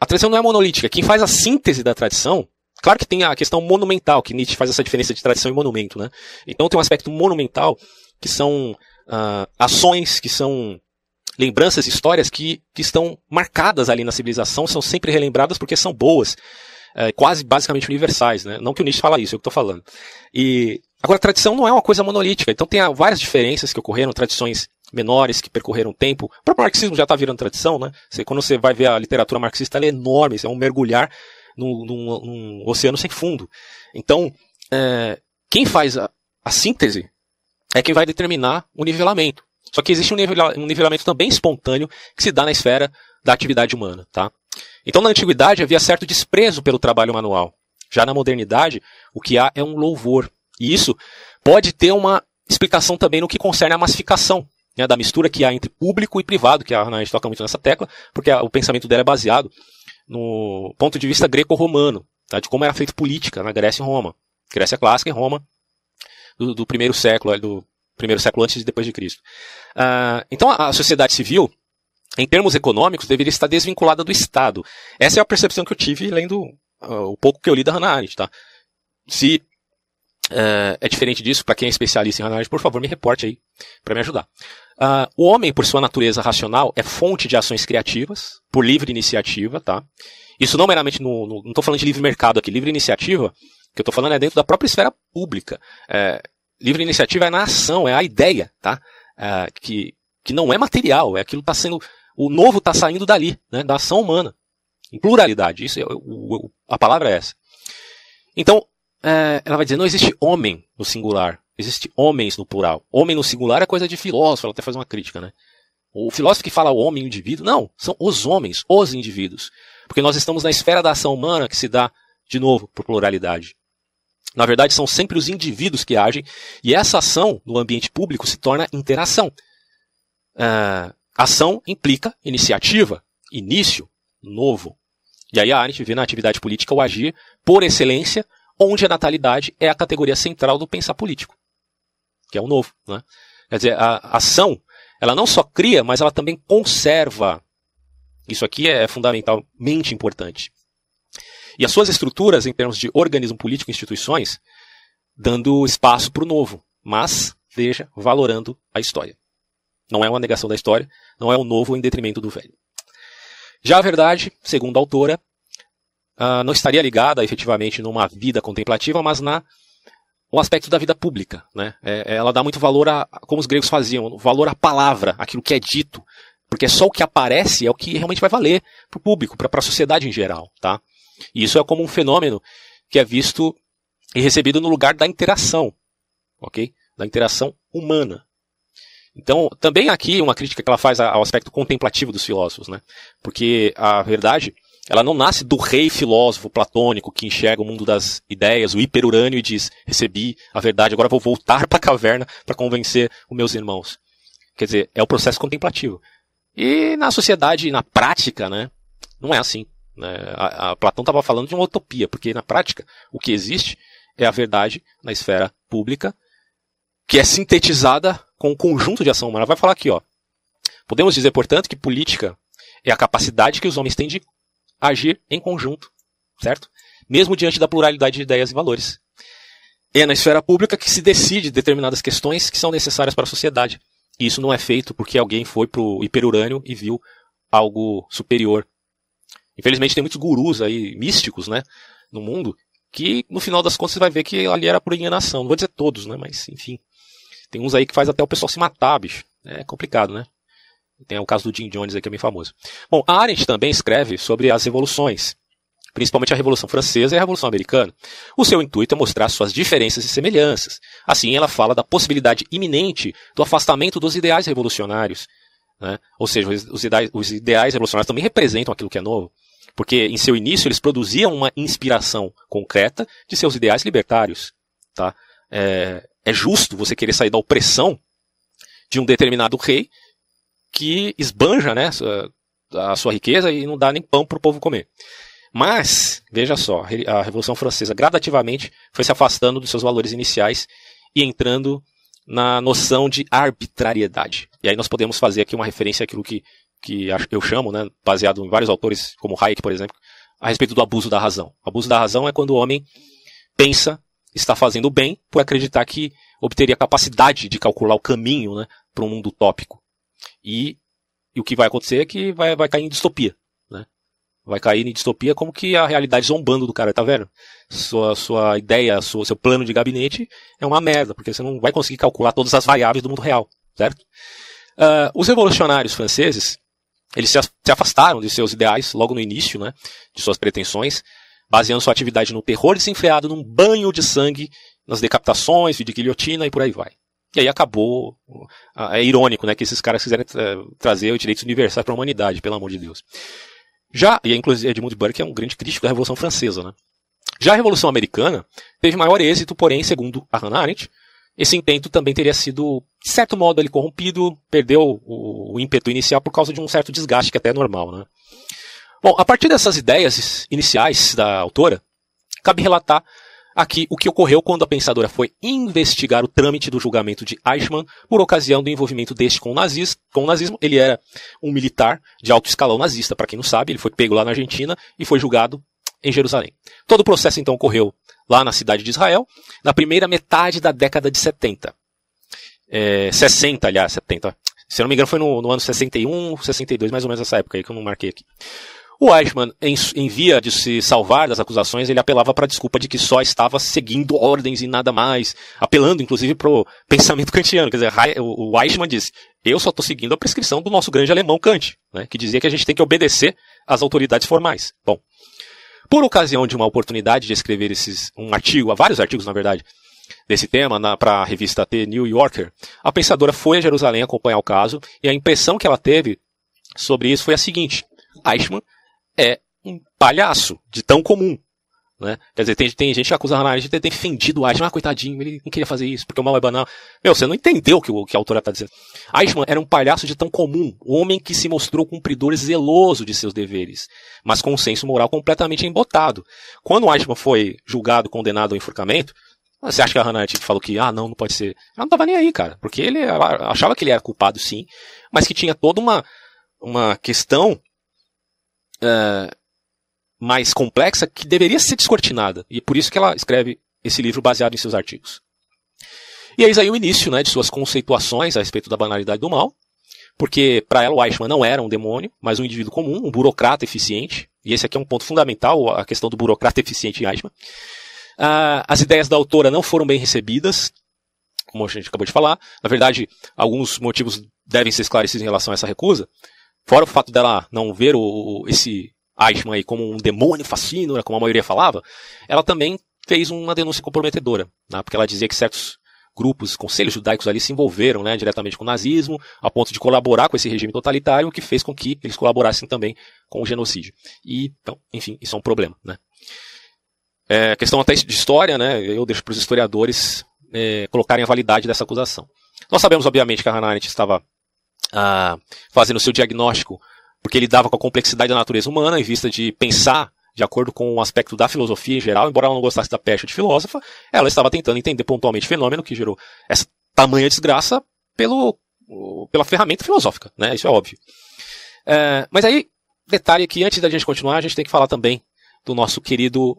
A tradição não é monolítica. Quem faz a síntese da tradição, claro que tem a questão monumental, que Nietzsche faz essa diferença de tradição e monumento, né? Então tem um aspecto monumental, que são uh, ações, que são lembranças, histórias que, que estão marcadas ali na civilização, são sempre relembradas porque são boas, uh, quase basicamente universais, né? Não que o Nietzsche fala isso, é o que estou falando. E agora a tradição não é uma coisa monolítica, então tem várias diferenças que ocorreram, tradições menores que percorreram tempo. O próprio marxismo já está virando tradição, né? Você, quando você vai ver a literatura marxista, ela é enorme, é um mergulhar num, num, num oceano sem fundo. Então, é, quem faz a, a, síntese é quem vai determinar o nivelamento. Só que existe um, nivela, um nivelamento também espontâneo que se dá na esfera da atividade humana, tá? Então, na antiguidade havia certo desprezo pelo trabalho manual. Já na modernidade, o que há é um louvor. E isso pode ter uma explicação também no que concerne à massificação né, da mistura que há entre público e privado, que a Hannah toca muito nessa tecla, porque o pensamento dela é baseado no ponto de vista greco-romano, tá, de como era feita política na Grécia e Roma. Grécia clássica e Roma do, do primeiro século, do primeiro século antes e depois de Cristo. Uh, então a, a sociedade civil, em termos econômicos, deveria estar desvinculada do Estado. Essa é a percepção que eu tive lendo uh, o pouco que eu li da Hannah Arendt. Tá? Se uh, é diferente disso, para quem é especialista em Arendt, por favor, me reporte aí para me ajudar. Uh, o homem, por sua natureza racional, é fonte de ações criativas, por livre iniciativa, tá? Isso não meramente no, no não estou falando de livre mercado aqui, livre iniciativa, que eu estou falando é dentro da própria esfera pública. É, livre iniciativa é na ação, é a ideia, tá? É, que, que não é material, é aquilo que está sendo, o novo está saindo dali, né? Da ação humana, em pluralidade. Isso é, a palavra é essa. Então, é, ela vai dizer, não existe homem no singular, existe homens no plural. Homem no singular é coisa de filósofo, ela até faz uma crítica, né? O filósofo que fala o homem e o indivíduo, não, são os homens, os indivíduos. Porque nós estamos na esfera da ação humana que se dá, de novo, por pluralidade. Na verdade, são sempre os indivíduos que agem, e essa ação no ambiente público se torna interação. Uh, ação implica iniciativa, início, novo. E aí a Arendt vê na atividade política o agir, por excelência, onde a natalidade é a categoria central do pensar político, que é o novo. Né? Quer dizer, a ação, ela não só cria, mas ela também conserva. Isso aqui é fundamentalmente importante. E as suas estruturas, em termos de organismo político e instituições, dando espaço para o novo, mas, veja, valorando a história. Não é uma negação da história, não é o novo em detrimento do velho. Já a verdade, segundo a autora, uh, não estaria ligada efetivamente numa vida contemplativa, mas na um aspecto da vida pública. Né? É, ela dá muito valor a, como os gregos faziam, valor à palavra, aquilo que é dito. Porque só o que aparece é o que realmente vai valer para o público, para a sociedade em geral. Tá? E isso é como um fenômeno que é visto e recebido no lugar da interação. ok? Da interação humana. Então, também aqui uma crítica que ela faz ao aspecto contemplativo dos filósofos, né? Porque a verdade ela não nasce do rei filósofo platônico que enxerga o mundo das ideias, o hiperurânio, e diz: recebi a verdade, agora vou voltar para a caverna para convencer os meus irmãos. Quer dizer, é o processo contemplativo. E na sociedade, na prática, né, não é assim. Né? A, a Platão estava falando de uma utopia, porque na prática o que existe é a verdade na esfera pública, que é sintetizada com um conjunto de ação humana. Vai falar aqui, ó. Podemos dizer, portanto, que política é a capacidade que os homens têm de agir em conjunto, certo? Mesmo diante da pluralidade de ideias e valores. É na esfera pública que se decide determinadas questões que são necessárias para a sociedade. E isso não é feito porque alguém foi para o hiperurânio e viu algo superior. Infelizmente tem muitos gurus aí, místicos, né, no mundo, que no final das contas você vai ver que ali era por enganação. Não vou dizer todos, né, mas enfim. Tem uns aí que faz até o pessoal se matar, bicho. É complicado, né? Tem o caso do Jim Jones aí que é bem famoso. Bom, Arendt também escreve sobre as revoluções, principalmente a Revolução Francesa e a Revolução Americana. O seu intuito é mostrar suas diferenças e semelhanças. Assim, ela fala da possibilidade iminente do afastamento dos ideais revolucionários. Né? Ou seja, os ideais, os ideais revolucionários também representam aquilo que é novo. Porque em seu início eles produziam uma inspiração concreta de seus ideais libertários. Tá? É, é justo você querer sair da opressão de um determinado rei que esbanja né, a sua riqueza e não dá nem pão para o povo comer. Mas, veja só, a Revolução Francesa gradativamente foi se afastando dos seus valores iniciais e entrando na noção de arbitrariedade. E aí nós podemos fazer aqui uma referência àquilo que, que eu chamo, né, baseado em vários autores, como Hayek, por exemplo, a respeito do abuso da razão. O abuso da razão é quando o homem pensa está fazendo bem por acreditar que obteria capacidade de calcular o caminho né, para um mundo utópico. E, e, o que vai acontecer é que vai, vai cair em distopia. Né? Vai cair em distopia como que a realidade zombando do cara, tá vendo? Sua, sua ideia, sua, seu plano de gabinete é uma merda, porque você não vai conseguir calcular todas as variáveis do mundo real, certo? Uh, os revolucionários franceses, eles se afastaram de seus ideais logo no início, né, de suas pretensões, baseando sua atividade no terror desenfreado, num banho de sangue, nas decapitações, de guilhotina e por aí vai. E aí acabou. É irônico, né, que esses caras quiserem tra trazer os direitos universais para a humanidade, pelo amor de Deus. Já, e inclusive Edmund Burke é um grande crítico da Revolução Francesa, né? Já a Revolução Americana teve maior êxito, porém, segundo a Hannah Arendt, esse intento também teria sido, de certo modo, ele corrompido, perdeu o, o ímpeto inicial por causa de um certo desgaste que é até é normal, né? Bom, a partir dessas ideias iniciais da autora, cabe relatar aqui o que ocorreu quando a pensadora foi investigar o trâmite do julgamento de Eichmann por ocasião do envolvimento deste com o, nazismo, com o nazismo. Ele era um militar de alto escalão nazista, para quem não sabe, ele foi pego lá na Argentina e foi julgado em Jerusalém. Todo o processo então ocorreu lá na cidade de Israel, na primeira metade da década de 70. É, 60, aliás, 70. Se eu não me engano, foi no, no ano 61, 62, mais ou menos essa época aí que eu não marquei aqui. O Eichmann, em, em via de se salvar das acusações, ele apelava para a desculpa de que só estava seguindo ordens e nada mais, apelando inclusive para o pensamento kantiano. Quer dizer, o Eichmann disse: Eu só estou seguindo a prescrição do nosso grande alemão Kant, né, que dizia que a gente tem que obedecer às autoridades formais. Bom, por ocasião de uma oportunidade de escrever esses, um artigo, há vários artigos na verdade, desse tema para a revista The New Yorker, a pensadora foi a Jerusalém acompanhar o caso e a impressão que ela teve sobre isso foi a seguinte: Eichmann é um palhaço de tão comum. Né? Quer dizer, tem, tem gente que acusa a Hannah de ter defendido o Eichmann. Ah, coitadinho, ele não queria fazer isso, porque o mal é banal. Meu, você não entendeu o que, o que a autora está dizendo. Eichmann era um palhaço de tão comum, um homem que se mostrou cumpridor zeloso de seus deveres, mas com um senso moral completamente embotado. Quando o Eichmann foi julgado, condenado ao enforcamento, você acha que a Hannah falou que, ah, não, não pode ser. Ela não estava nem aí, cara, porque ele achava que ele era culpado sim, mas que tinha toda uma, uma questão uh, mais complexa que deveria ser descortinada. E é por isso que ela escreve esse livro baseado em seus artigos. E eis aí o início né, de suas conceituações a respeito da banalidade do mal, porque para ela o Eichmann não era um demônio, mas um indivíduo comum, um burocrata eficiente, e esse aqui é um ponto fundamental, a questão do burocrata eficiente em Eichmann. Uh, as ideias da autora não foram bem recebidas, como a gente acabou de falar. Na verdade, alguns motivos devem ser esclarecidos em relação a essa recusa. Fora o fato dela não ver o, esse Eichmann aí como um demônio fascínio, né, como a maioria falava, ela também fez uma denúncia comprometedora, né, porque ela dizia que certos grupos, conselhos judaicos ali se envolveram né, diretamente com o nazismo, a ponto de colaborar com esse regime totalitário, o que fez com que eles colaborassem também com o genocídio. E, então, enfim, isso é um problema. Né. É, questão até de história, né, eu deixo para os historiadores é, colocarem a validade dessa acusação. Nós sabemos, obviamente, que a Hannah Arendt estava ah, fazendo o seu diagnóstico, porque ele dava com a complexidade da natureza humana, em vista de pensar de acordo com o aspecto da filosofia em geral, embora ela não gostasse da pecha de filósofa, ela estava tentando entender pontualmente o fenômeno que gerou essa tamanha desgraça pelo, pela ferramenta filosófica, né? Isso é óbvio. É, mas aí, detalhe que antes da gente continuar, a gente tem que falar também do nosso querido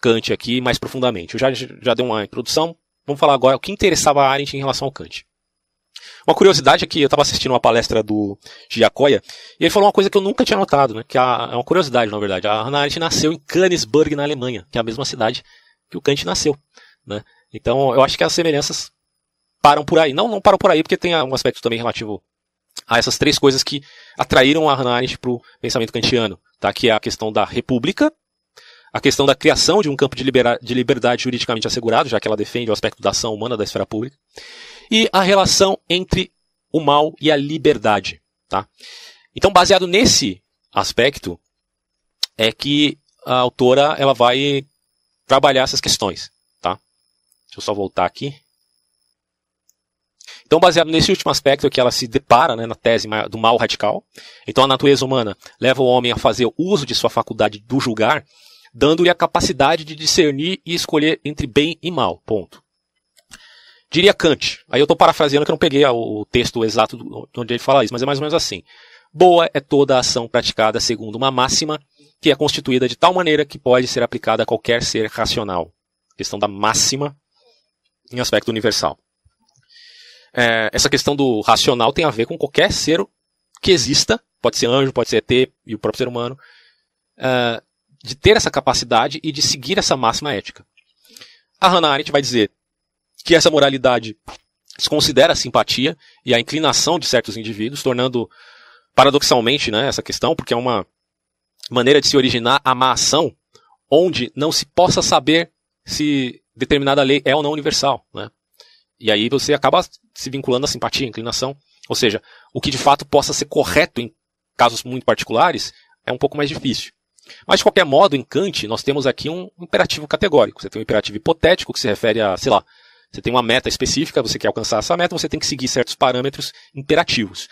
Kant aqui mais profundamente. Eu já, já dei uma introdução, vamos falar agora o que interessava a Arendt em relação ao Kant. Uma curiosidade é que eu estava assistindo uma palestra do Giacoya e ele falou uma coisa que eu nunca tinha notado, né? Que é uma curiosidade, na verdade. A Hannah Arendt nasceu em Königsberg, na Alemanha, que é a mesma cidade que o Kant nasceu, né? Então, eu acho que as semelhanças param por aí. Não, não param por aí, porque tem um aspecto também relativo a essas três coisas que atraíram a Hannah Arendt para o pensamento kantiano, tá? Que é a questão da república, a questão da criação de um campo de, de liberdade juridicamente assegurado, já que ela defende o aspecto da ação humana da esfera pública, e a relação entre o mal e a liberdade. Tá? Então, baseado nesse aspecto, é que a autora ela vai trabalhar essas questões. Tá? Deixa eu só voltar aqui. Então, baseado nesse último aspecto que ela se depara né, na tese do mal radical. Então, a natureza humana leva o homem a fazer uso de sua faculdade do julgar, dando-lhe a capacidade de discernir e escolher entre bem e mal. Ponto. Diria Kant. Aí eu estou parafraseando que eu não peguei o texto exato onde ele fala isso, mas é mais ou menos assim. Boa é toda ação praticada segundo uma máxima que é constituída de tal maneira que pode ser aplicada a qualquer ser racional. Questão da máxima em aspecto universal. É, essa questão do racional tem a ver com qualquer ser que exista, pode ser anjo, pode ser ET e o próprio ser humano, é, de ter essa capacidade e de seguir essa máxima ética. A Hannah Arendt vai dizer que essa moralidade desconsidera a simpatia e a inclinação de certos indivíduos, tornando paradoxalmente né, essa questão, porque é uma maneira de se originar a má ação onde não se possa saber se determinada lei é ou não universal. Né? E aí você acaba se vinculando à simpatia, à inclinação. Ou seja, o que de fato possa ser correto em casos muito particulares é um pouco mais difícil. Mas, de qualquer modo, em Kant, nós temos aqui um imperativo categórico. Você tem um imperativo hipotético que se refere a, sei lá, você tem uma meta específica, você quer alcançar essa meta, você tem que seguir certos parâmetros imperativos.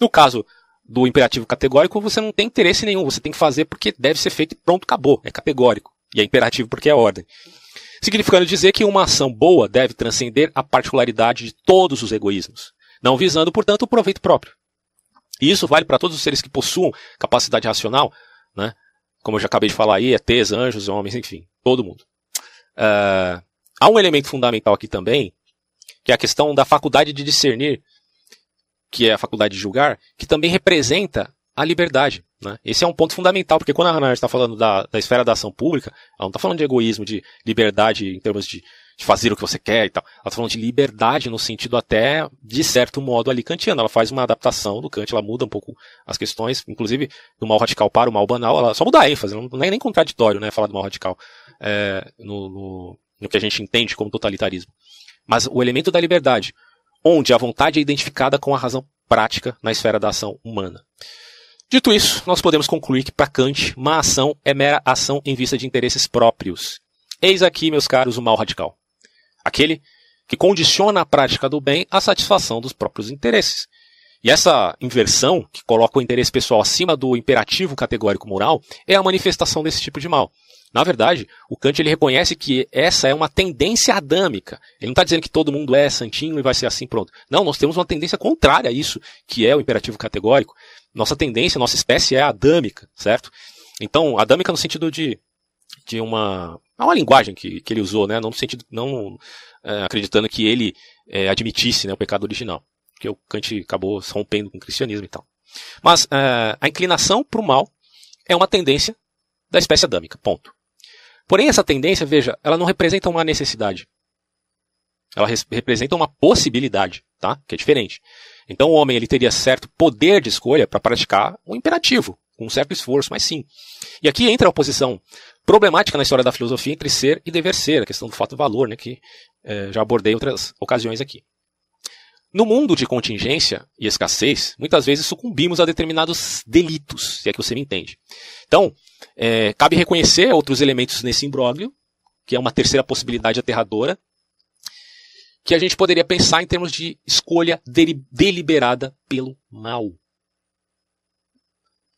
No caso do imperativo categórico, você não tem interesse nenhum, você tem que fazer porque deve ser feito e pronto, acabou. É categórico. E é imperativo porque é ordem. Significando dizer que uma ação boa deve transcender a particularidade de todos os egoísmos, não visando, portanto, o proveito próprio. E isso vale para todos os seres que possuam capacidade racional, né? como eu já acabei de falar aí, ETs, anjos, homens, enfim, todo mundo. Uh, Há um elemento fundamental aqui também, que é a questão da faculdade de discernir, que é a faculdade de julgar, que também representa a liberdade. Né? Esse é um ponto fundamental, porque quando a Hannah está falando da, da esfera da ação pública, ela não está falando de egoísmo, de liberdade em termos de, de fazer o que você quer e tal. Ela está falando de liberdade no sentido até, de certo modo, ali kantiano. Ela faz uma adaptação do Kant, ela muda um pouco as questões, inclusive do mal radical para o mal banal, ela só muda a ênfase, não é nem contraditório né, falar do mal radical é, no, no no que a gente entende como totalitarismo. Mas o elemento da liberdade, onde a vontade é identificada com a razão prática na esfera da ação humana. Dito isso, nós podemos concluir que para Kant, má ação é mera ação em vista de interesses próprios. Eis aqui, meus caros, o mal radical. Aquele que condiciona a prática do bem à satisfação dos próprios interesses. E essa inversão, que coloca o interesse pessoal acima do imperativo categórico moral, é a manifestação desse tipo de mal. Na verdade, o Kant ele reconhece que essa é uma tendência adâmica. Ele não está dizendo que todo mundo é santinho e vai ser assim pronto. Não, nós temos uma tendência contrária a isso, que é o imperativo categórico. Nossa tendência, nossa espécie é adâmica, certo? Então, adâmica no sentido de, de uma, é uma linguagem que, que ele usou, né? Não no sentido, não é, acreditando que ele é, admitisse né, o pecado original. Porque o Kant acabou rompendo com o cristianismo e tal. Mas é, a inclinação para o mal é uma tendência da espécie adâmica, ponto. Porém, essa tendência, veja, ela não representa uma necessidade. Ela representa uma possibilidade, tá? Que é diferente. Então, o homem ele teria certo poder de escolha para praticar um imperativo, com um certo esforço, mas sim. E aqui entra a oposição problemática na história da filosofia entre ser e dever ser, a questão do fato-valor, né, que é, já abordei em outras ocasiões aqui. No mundo de contingência e escassez, muitas vezes sucumbimos a determinados delitos, se é que você me entende. Então, é, cabe reconhecer outros elementos nesse imbróglio, que é uma terceira possibilidade aterradora, que a gente poderia pensar em termos de escolha deliberada pelo mal.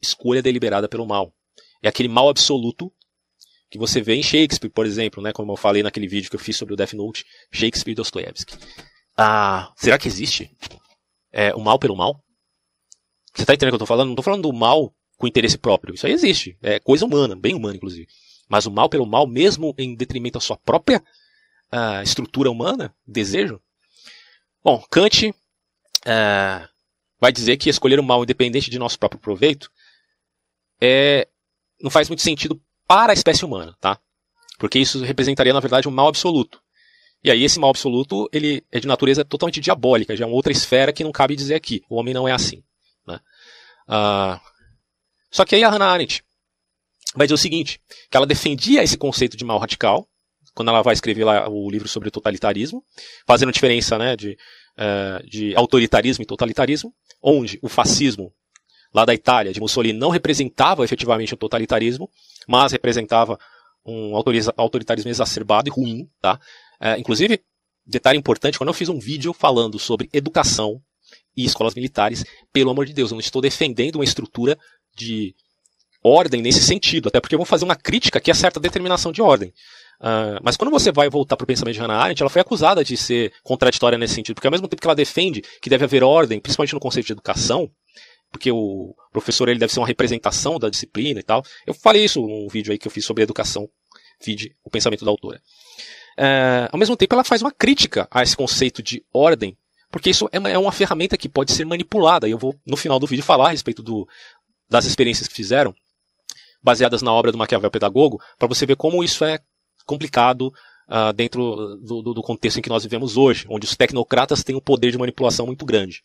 Escolha deliberada pelo mal. É aquele mal absoluto que você vê em Shakespeare, por exemplo, né, como eu falei naquele vídeo que eu fiz sobre o Death Note, Shakespeare e Dostoevsky. Ah, será que existe é, o mal pelo mal? Você está entendendo o que eu estou falando? Não estou falando do mal com interesse próprio. Isso aí existe. É coisa humana, bem humana, inclusive. Mas o mal pelo mal, mesmo em detrimento da sua própria uh, estrutura humana, desejo. Bom, Kant uh, vai dizer que escolher o mal independente de nosso próprio proveito é, não faz muito sentido para a espécie humana, tá? Porque isso representaria, na verdade, um mal absoluto. E aí esse mal absoluto, ele é de natureza totalmente diabólica, já é uma outra esfera que não cabe dizer aqui. O homem não é assim. Né? Uh, só que aí a Hannah Arendt vai dizer o seguinte, que ela defendia esse conceito de mal radical, quando ela vai escrever lá o livro sobre totalitarismo, fazendo diferença né, de, uh, de autoritarismo e totalitarismo, onde o fascismo lá da Itália, de Mussolini, não representava efetivamente o totalitarismo, mas representava um autoritarismo exacerbado e ruim. Tá? Uh, inclusive, detalhe importante, quando eu fiz um vídeo falando sobre educação e escolas militares, pelo amor de Deus, eu não estou defendendo uma estrutura de ordem nesse sentido, até porque eu vou fazer uma crítica que é certa determinação de ordem. Uh, mas quando você vai voltar para o pensamento de Hannah Arendt, ela foi acusada de ser contraditória nesse sentido, porque ao mesmo tempo que ela defende que deve haver ordem, principalmente no conceito de educação, porque o professor ele deve ser uma representação da disciplina e tal. Eu falei isso num vídeo aí que eu fiz sobre educação, vídeo, o pensamento da autora. Uh, ao mesmo tempo, ela faz uma crítica a esse conceito de ordem, porque isso é uma, é uma ferramenta que pode ser manipulada. E eu vou, no final do vídeo, falar a respeito do, das experiências que fizeram, baseadas na obra do Maquiavel Pedagogo, para você ver como isso é complicado uh, dentro do, do, do, contexto em que nós vivemos hoje, onde os tecnocratas têm um poder de manipulação muito grande.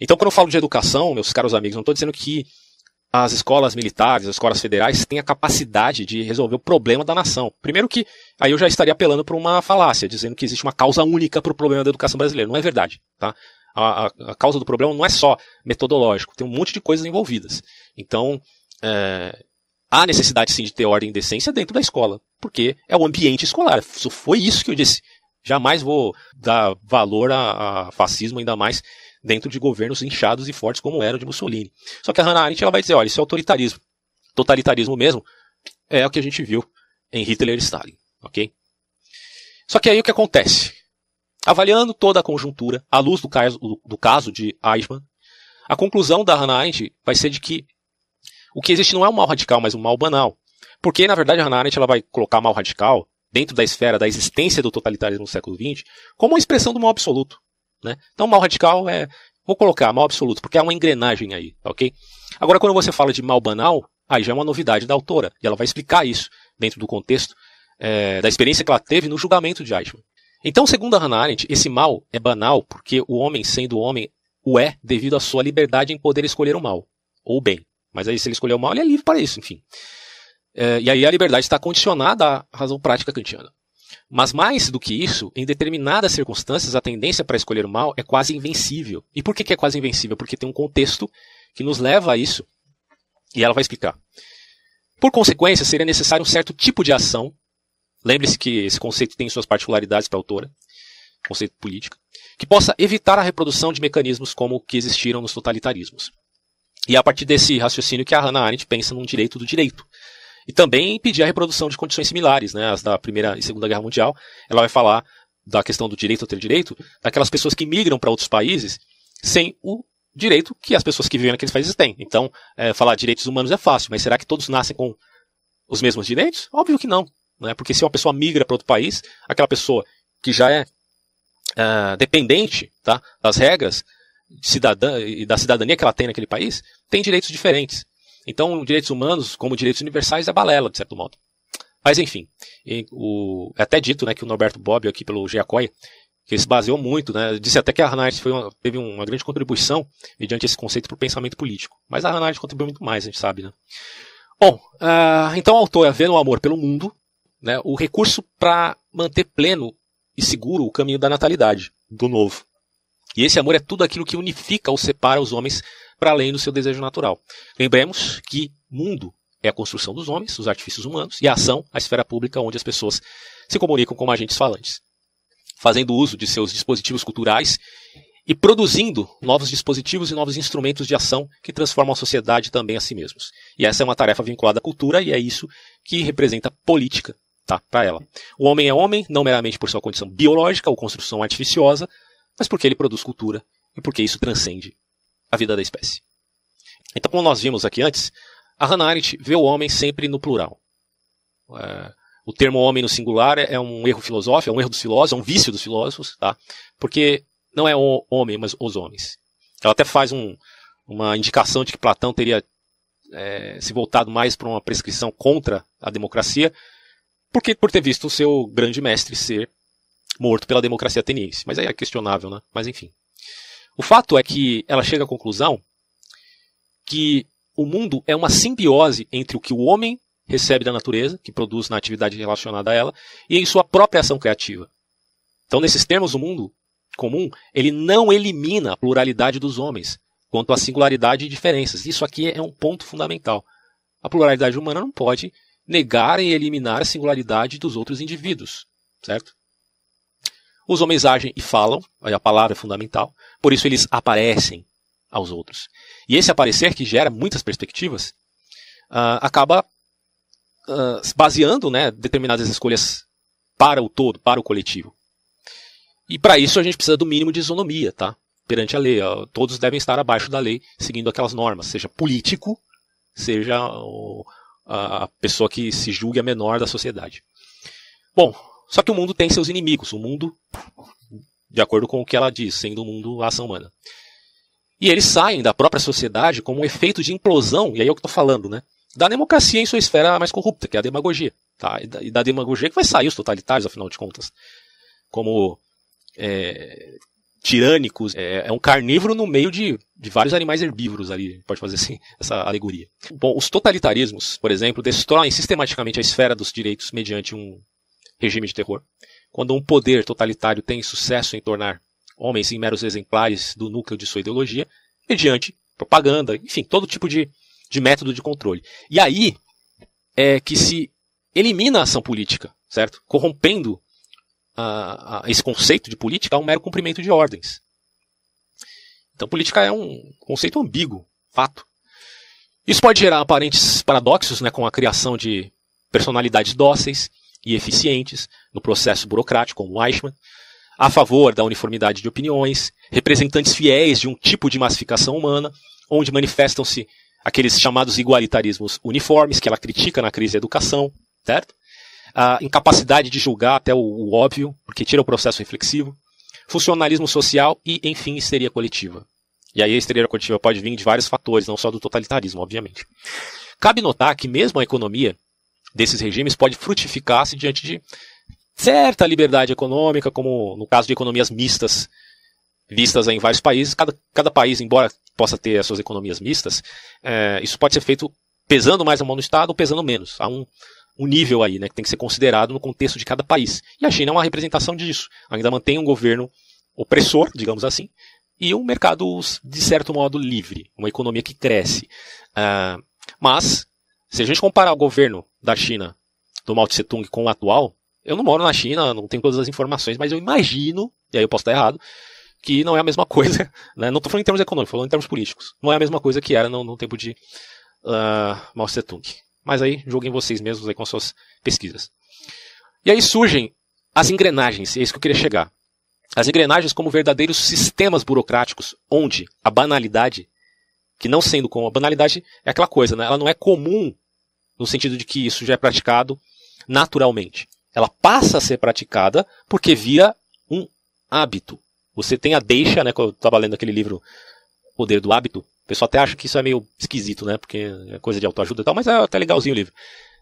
Então, quando eu falo de educação, meus caros amigos, não estou dizendo que as escolas militares, as escolas federais têm a capacidade de resolver o problema da nação. Primeiro que aí eu já estaria apelando para uma falácia, dizendo que existe uma causa única para o problema da educação brasileira. Não é verdade. Tá? A, a, a, causa do problema não é só metodológico, tem um monte de coisas envolvidas. Então, é, há necessidade sim de ter ordem e decência dentro da escola, porque é o ambiente escolar. Foi isso que eu disse. Jamais vou dar valor a, a fascismo, ainda mais dentro de governos inchados e fortes como era o de Mussolini. Só que a Hannah Arendt ela vai dizer, olha, isso é autoritarismo. Totalitarismo mesmo é o que a gente viu em Hitler e Stalin, ok? Só que aí o que acontece? Avaliando toda a conjuntura, à luz do caso, do caso de Eichmann, a conclusão da Hannah Arendt vai ser de que o que existe não é um mal radical, mas um mal banal. Porque, na verdade, a Hannah Arendt ela vai colocar mal radical dentro da esfera da existência do totalitarismo no século XX como uma expressão do mal absoluto. Né? Então, mal radical é, vou colocar, mal absoluto, porque há uma engrenagem aí, ok? Agora, quando você fala de mal banal, aí já é uma novidade da autora, e ela vai explicar isso dentro do contexto é, da experiência que ela teve no julgamento de Eichmann. Então, segundo a Hannah Arendt, esse mal é banal porque o homem, sendo homem, o é devido à sua liberdade em poder escolher o mal, ou o bem. Mas aí, se ele escolher o mal, ele é livre para isso, enfim. É, e aí a liberdade está condicionada à razão prática kantiana. Mas mais do que isso, em determinadas circunstâncias, a tendência para escolher o mal é quase invencível. E por que, é quase invencível? Porque tem um contexto que nos leva a isso. E ela vai explicar. Por consequência, seria necessário um certo tipo de ação. Lembre-se que esse conceito tem suas particularidades para a autora, conceito político, que possa evitar a reprodução de mecanismos como o que existiram nos totalitarismos. E é a partir desse raciocínio que a Hannah Arendt pensa num direito do direito. E também impedir a reprodução de condições similares, né, as da Primeira e Segunda Guerra Mundial. Ela vai falar da questão do direito a ter direito, daquelas pessoas que migram para outros países sem o direito que as pessoas que vivem naqueles países têm. Então, é, falar direitos humanos é fácil, mas será que todos nascem com os mesmos direitos? Óbvio que não. Né? Porque se uma pessoa migra para outro país, aquela pessoa que já é, é dependente tá, das regras cidadã e da cidadania que ela tem naquele país, tem direitos diferentes. Então, direitos humanos, como direitos universais, é balela, de certo modo. Mas, enfim, o, é até dito né, que o Norberto Bobbio, aqui pelo Giacoy, que se baseou muito, né, disse até que a Hannah foi uma, teve uma grande contribuição mediante esse conceito para o pensamento político. Mas a Hannah contribuiu muito mais, a gente sabe. Né? Bom, uh, então o autor, vendo o amor pelo mundo, né, o recurso para manter pleno e seguro o caminho da natalidade, do novo. E esse amor é tudo aquilo que unifica ou separa os homens para além do seu desejo natural. Lembremos que mundo é a construção dos homens, os artifícios humanos, e a ação, a esfera pública onde as pessoas se comunicam como agentes falantes. fazendo uso de seus dispositivos culturais e produzindo novos dispositivos e novos instrumentos de ação que transformam a sociedade também a si mesmos. E essa é uma tarefa vinculada à cultura e é isso que representa política tá, para ela. O homem é homem, não meramente por sua condição biológica ou construção artificiosa, mas porque ele produz cultura e porque isso transcende a vida da espécie. Então, como nós vimos aqui antes, a Hannah Arendt vê o homem sempre no plural. É, o termo homem no singular é um erro filosófico, é um erro dos filósofos, é um vício dos filósofos, tá? Porque não é o homem, mas os homens. Ela até faz um, uma indicação de que Platão teria é, se voltado mais para uma prescrição contra a democracia, porque por ter visto o seu grande mestre ser morto pela democracia ateniense. Mas aí é questionável, né? Mas enfim. O fato é que ela chega à conclusão que o mundo é uma simbiose entre o que o homem recebe da natureza, que produz na atividade relacionada a ela, e em sua própria ação criativa. Então, nesses termos, o mundo comum, ele não elimina a pluralidade dos homens, quanto à singularidade e diferenças. Isso aqui é um ponto fundamental. A pluralidade humana não pode negar e eliminar a singularidade dos outros indivíduos, certo? Os homens agem e falam, a palavra é fundamental, por isso eles aparecem aos outros. E esse aparecer, que gera muitas perspectivas, uh, acaba uh, baseando né, determinadas escolhas para o todo, para o coletivo. E para isso a gente precisa do mínimo de isonomia, tá? Perante a lei. Todos devem estar abaixo da lei, seguindo aquelas normas, seja político, seja o, a pessoa que se julgue a menor da sociedade. Bom, só que o mundo tem seus inimigos. O mundo, de acordo com o que ela diz, sendo o mundo a ação humana. E eles saem da própria sociedade como um efeito de implosão, e aí é o que estou falando, né? da democracia em sua esfera mais corrupta, que é a demagogia. Tá? E, da, e da demagogia que vai sair os totalitários, afinal de contas. Como é, tirânicos, é, é, um carnívoro no meio de, de vários animais herbívoros ali, pode fazer assim, essa alegoria. Bom, os totalitarismos, por exemplo, destroem sistematicamente a esfera dos direitos mediante um regime de terror. Quando um poder totalitário tem sucesso em tornar homens em meros exemplares do núcleo de sua ideologia, mediante propaganda, enfim, todo tipo de de método de controle. E aí é que se elimina a ação política, certo? Corrompendo a, a, esse conceito de política a um mero cumprimento de ordens. Então, política é um conceito ambíguo, fato. Isso pode gerar aparentes paradoxos, né, com a criação de personalidades dóceis e eficientes no processo burocrático, como Eichmann, a favor da uniformidade de opiniões, representantes fiéis de um tipo de massificação humana, onde manifestam-se aqueles chamados igualitarismos uniformes que ela critica na crise da educação, certo? A incapacidade de julgar até o, o óbvio, porque tira o processo reflexivo, funcionalismo social e, enfim, histeria coletiva. E aí a histeria coletiva pode vir de vários fatores, não só do totalitarismo, obviamente. Cabe notar que mesmo a economia desses regimes pode frutificar-se diante de certa liberdade econômica, como no caso de economias mistas vistas em vários países. Cada, cada país, embora possa ter as suas economias mistas, é, isso pode ser feito pesando mais a mão no Estado ou pesando menos. Há um, um nível aí né, que tem que ser considerado no contexto de cada país. E a China é uma representação disso. Ainda mantém um governo opressor, digamos assim, e um mercado, de certo modo, livre. Uma economia que cresce. Uh, mas, se a gente comparar o governo da China, do Mao Tse Tung, com o atual, eu não moro na China, não tenho todas as informações, mas eu imagino, e aí eu posso estar errado, que não é a mesma coisa, né? não estou falando em termos econômicos, falando em termos políticos. Não é a mesma coisa que era no, no tempo de uh, Mao Tse Tung. Mas aí, julguem vocês mesmos aí com suas pesquisas. E aí surgem as engrenagens, é isso que eu queria chegar. As engrenagens como verdadeiros sistemas burocráticos, onde a banalidade, que não sendo como a banalidade, é aquela coisa, né? ela não é comum no sentido de que isso já é praticado naturalmente. Ela passa a ser praticada porque vira um hábito. Você tem a deixa, né? Quando eu estava lendo aquele livro Poder do Hábito, o pessoal até acha que isso é meio esquisito, né? Porque é coisa de autoajuda e tal, mas é até legalzinho o livro.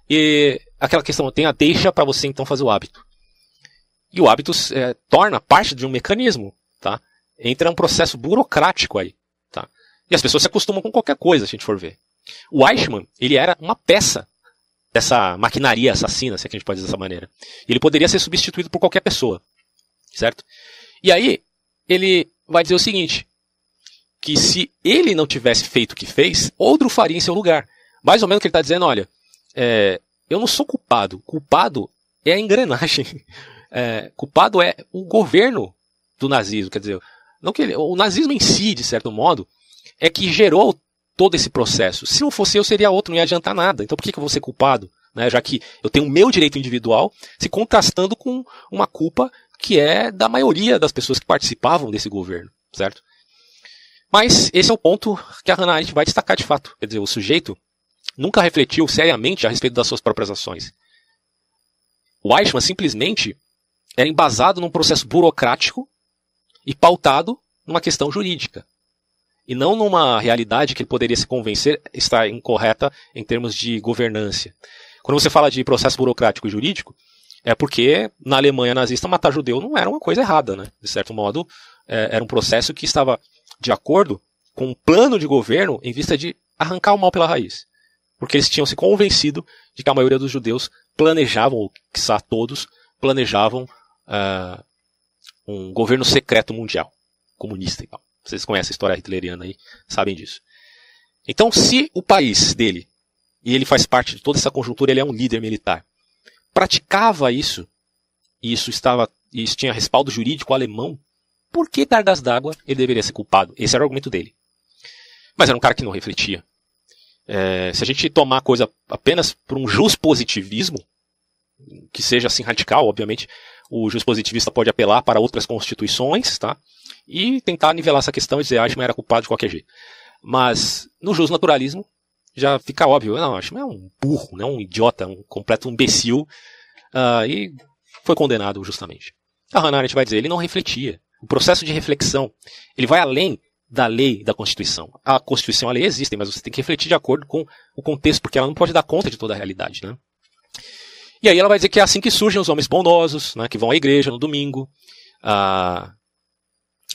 E aquela questão, tem a deixa para você então fazer o hábito. E o hábito é, torna parte de um mecanismo, tá? Entra um processo burocrático aí? E as pessoas se acostumam com qualquer coisa, se a gente for ver. O Eichmann, ele era uma peça dessa maquinaria assassina, se é a gente pode dizer dessa maneira. Ele poderia ser substituído por qualquer pessoa, certo? E aí, ele vai dizer o seguinte: que se ele não tivesse feito o que fez, outro faria em seu lugar. Mais ou menos o que ele está dizendo, olha, é, eu não sou culpado. Culpado é a engrenagem. é, culpado é o governo do nazismo, quer dizer, não que ele, o nazismo em si, de certo modo, é que gerou todo esse processo. Se não fosse eu, seria outro, não ia adiantar nada. Então por que, que eu vou ser culpado? Né? Já que eu tenho o meu direito individual se contrastando com uma culpa que é da maioria das pessoas que participavam desse governo, certo? Mas esse é o ponto que a Hannah Arendt vai destacar de fato. Quer dizer, o sujeito nunca refletiu seriamente a respeito das suas próprias ações. O Eichmann simplesmente era embasado num processo burocrático e pautado numa questão jurídica. E não numa realidade que ele poderia se convencer está incorreta em termos de governância. Quando você fala de processo burocrático e jurídico, é porque na Alemanha nazista matar judeu não era uma coisa errada, né? De certo modo, é, era um processo que estava de acordo com um plano de governo em vista de arrancar o mal pela raiz. Porque eles tinham se convencido de que a maioria dos judeus planejavam, ou quiçá todos, planejavam uh, um governo secreto mundial, comunista e tal. Vocês conhecem a história hitleriana aí, sabem disso. Então, se o país dele, e ele faz parte de toda essa conjuntura, ele é um líder militar, praticava isso, e isso estava, isso tinha respaldo jurídico alemão, por que cargas d'água ele deveria ser culpado? Esse era o argumento dele. Mas era um cara que não refletia. É, se a gente tomar a coisa apenas por um jus positivismo, que seja assim radical, obviamente, o jus positivista pode apelar para outras constituições, tá? E tentar nivelar essa questão e dizer, ah, Eichmann era culpado de qualquer jeito. Mas, no jus naturalismo, já fica óbvio, não, Eichmann é um burro, né, um idiota, um completo imbecil, uh, e foi condenado justamente. A Hannah Arendt vai dizer, ele não refletia. O processo de reflexão, ele vai além da lei da Constituição. A Constituição e a lei existem, mas você tem que refletir de acordo com o contexto, porque ela não pode dar conta de toda a realidade. Né? E aí ela vai dizer que é assim que surgem os homens bondosos, né, que vão à igreja no domingo, ah,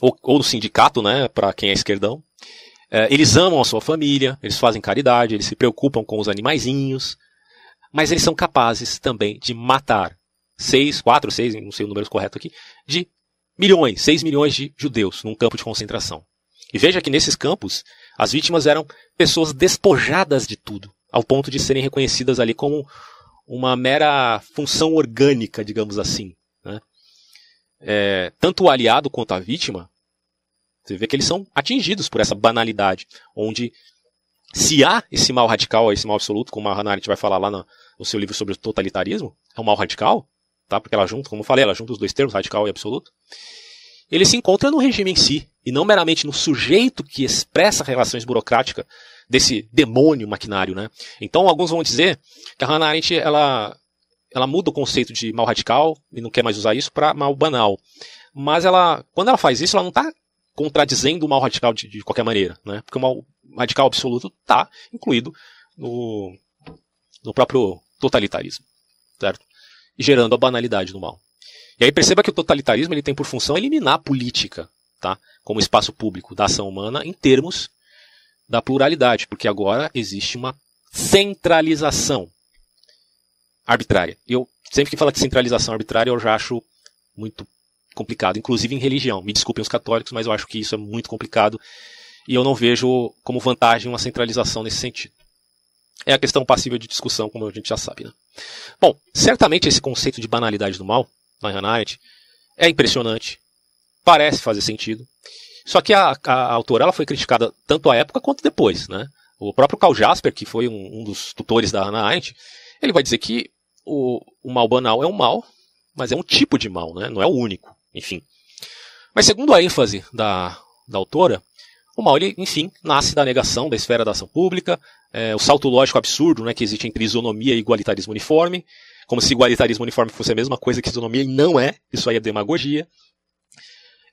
ou, ou no sindicato, né, para quem é esquerdão. É, eles amam a sua família, eles fazem caridade, eles se preocupam com os animaizinhos, mas eles são capazes também de matar seis, quatro, seis, não sei o número correto aqui, de milhões, seis milhões de judeus num campo de concentração. E veja que nesses campos, as vítimas eram pessoas despojadas de tudo, ao ponto de serem reconhecidas ali como uma mera função orgânica, digamos assim. Né? É, tanto o aliado quanto a vítima, você vê que eles são atingidos por essa banalidade, onde se há esse mal radical, esse mal absoluto, como a Hannah Arendt vai falar lá no, no seu livro sobre o totalitarismo, é um mal radical, tá? porque ela junta, como eu falei, ela junta os dois termos, radical e absoluto, ele se encontra no regime em si, e não meramente no sujeito que expressa relações burocráticas desse demônio maquinário, né? Então alguns vão dizer que a Hannah Arendt ela, ela muda o conceito de mal radical e não quer mais usar isso para mal banal. Mas ela, quando ela faz isso, ela não está contradizendo o mal radical de, de, qualquer maneira, né? Porque o mal radical absoluto está incluído no, no próprio totalitarismo, certo? E gerando a banalidade do mal. E aí perceba que o totalitarismo ele tem por função eliminar a política, tá? Como espaço público da ação humana em termos da pluralidade, porque agora existe uma centralização arbitrária. Eu sempre que falo de centralização arbitrária, eu já acho muito complicado, inclusive em religião. Me desculpem os católicos, mas eu acho que isso é muito complicado e eu não vejo como vantagem uma centralização nesse sentido. É a questão passível de discussão, como a gente já sabe. Né? Bom, certamente esse conceito de banalidade do mal, na Hannah Arendt, é impressionante, parece fazer sentido, só que a, a autora ela foi criticada tanto à época quanto depois, né? O próprio Karl Jasper, que foi um, um dos tutores da Hannah Arendt, ele vai dizer que o, o mal banal é um mal, mas é um tipo de mal, né? não é o único, enfim. Mas segundo a ênfase da, da autora, o mal, ele, enfim, nasce da negação da esfera da ação pública, é, o salto lógico absurdo né, que existe entre isonomia e igualitarismo uniforme, como se igualitarismo uniforme fosse a mesma coisa que isonomia, e não é, isso aí é demagogia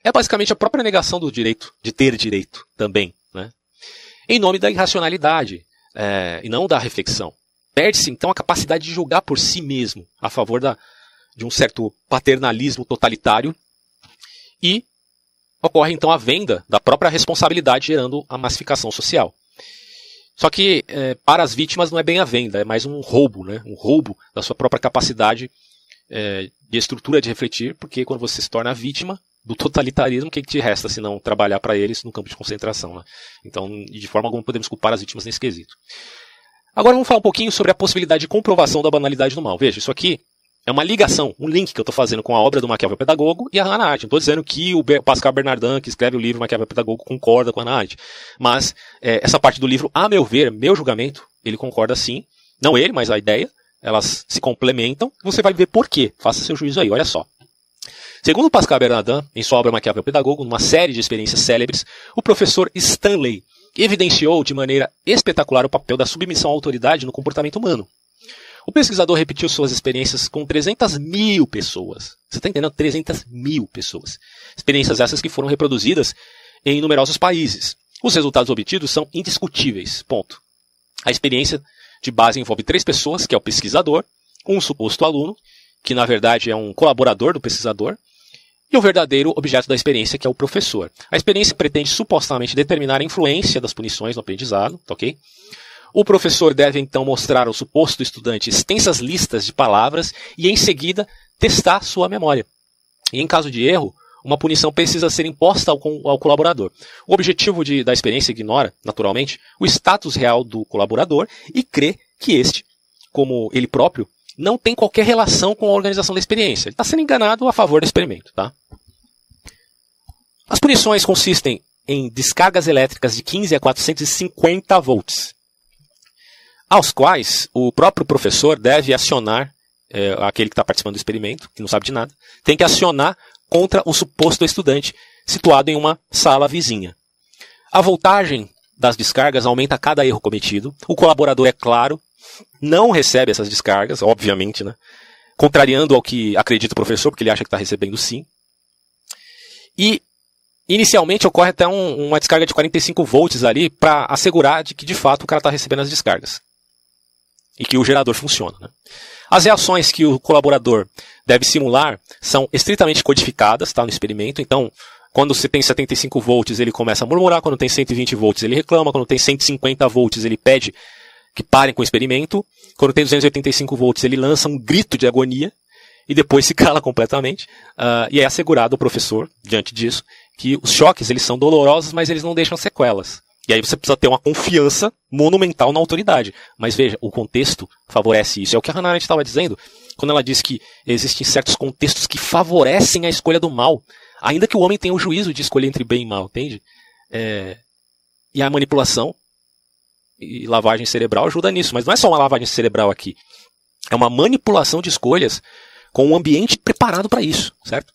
é basicamente a própria negação do direito, de ter direito também, né? em nome da irracionalidade é, e não da reflexão. Perde-se então a capacidade de julgar por si mesmo a favor da, de um certo paternalismo totalitário e ocorre então a venda da própria responsabilidade, gerando a massificação social. Só que é, para as vítimas não é bem a venda, é mais um roubo, né? um roubo da sua própria capacidade é, de estrutura de refletir, porque quando você se torna vítima, do totalitarismo, o que, que te resta se não trabalhar para eles no campo de concentração? Né? Então, de forma alguma, podemos culpar as vítimas nesse quesito. Agora vamos falar um pouquinho sobre a possibilidade de comprovação da banalidade do mal. Veja, isso aqui é uma ligação, um link que eu estou fazendo com a obra do Maquiavel Pedagogo e a Hannah Arendt. Estou dizendo que o Pascal Bernardin, que escreve o livro Maquiavel Pedagogo, concorda com a Hannah Arendt. Mas é, essa parte do livro, a meu ver, meu julgamento, ele concorda sim. Não ele, mas a ideia. Elas se complementam. Você vai ver por quê. Faça seu juízo aí, olha só. Segundo Pascal Bernardin, em sua obra Maquiavel Pedagogo, numa série de experiências célebres, o professor Stanley evidenciou de maneira espetacular o papel da submissão à autoridade no comportamento humano. O pesquisador repetiu suas experiências com 300 mil pessoas. Você está entendendo? 300 mil pessoas. Experiências essas que foram reproduzidas em numerosos países. Os resultados obtidos são indiscutíveis. Ponto. A experiência de base envolve três pessoas, que é o pesquisador, um suposto aluno, que na verdade é um colaborador do pesquisador, e o verdadeiro objeto da experiência, que é o professor. A experiência pretende supostamente determinar a influência das punições no aprendizado, tá ok? O professor deve então mostrar ao suposto estudante extensas listas de palavras e em seguida testar sua memória. E em caso de erro, uma punição precisa ser imposta ao, ao colaborador. O objetivo de, da experiência ignora, naturalmente, o status real do colaborador e crê que este, como ele próprio, não tem qualquer relação com a organização da experiência. Ele está sendo enganado a favor do experimento. Tá? As punições consistem em descargas elétricas de 15 a 450 volts aos quais o próprio professor deve acionar, é, aquele que está participando do experimento, que não sabe de nada, tem que acionar contra o suposto estudante situado em uma sala vizinha. A voltagem das descargas aumenta a cada erro cometido. O colaborador, é claro, não recebe essas descargas, obviamente, né? contrariando ao que acredita o professor, porque ele acha que está recebendo sim. E inicialmente ocorre até um, uma descarga de 45 volts ali para assegurar de que de fato o cara está recebendo as descargas e que o gerador funciona. Né? As reações que o colaborador deve simular são estritamente codificadas tá, no experimento. Então, quando você tem 75 volts, ele começa a murmurar. Quando tem 120 volts, ele reclama. Quando tem 150 volts, ele pede que parem com o experimento. Quando tem 285 volts, ele lança um grito de agonia e depois se cala completamente. Uh, e é assegurado ao professor, diante disso, que os choques eles são dolorosos, mas eles não deixam sequelas. E aí você precisa ter uma confiança monumental na autoridade. Mas veja, o contexto favorece isso. É o que a Hannah Arendt estava dizendo quando ela diz que existem certos contextos que favorecem a escolha do mal. Ainda que o homem tenha o juízo de escolher entre bem e mal, entende? É... E a manipulação e lavagem cerebral ajuda nisso. Mas não é só uma lavagem cerebral aqui. É uma manipulação de escolhas com um ambiente preparado para isso, certo?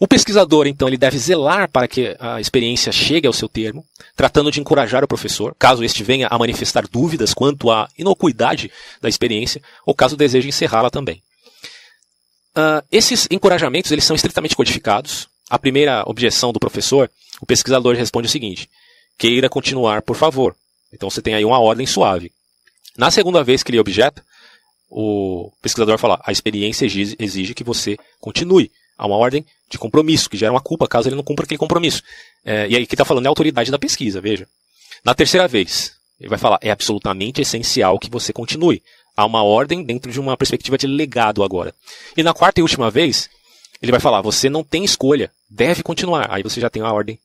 O pesquisador, então, ele deve zelar para que a experiência chegue ao seu termo, tratando de encorajar o professor, caso este venha a manifestar dúvidas quanto à inocuidade da experiência, ou caso deseje encerrá-la também. Uh, esses encorajamentos eles são estritamente codificados. A primeira objeção do professor, o pesquisador responde o seguinte: queira continuar, por favor. Então você tem aí uma ordem suave. Na segunda vez que ele objeta, o pesquisador fala: a experiência exige, exige que você continue. Há uma ordem de compromisso, que gera uma culpa caso ele não cumpra aquele compromisso. É, e aí que está falando é a autoridade da pesquisa, veja. Na terceira vez, ele vai falar, é absolutamente essencial que você continue. Há uma ordem dentro de uma perspectiva de legado agora. E na quarta e última vez, ele vai falar, você não tem escolha, deve continuar. Aí você já tem uma ordem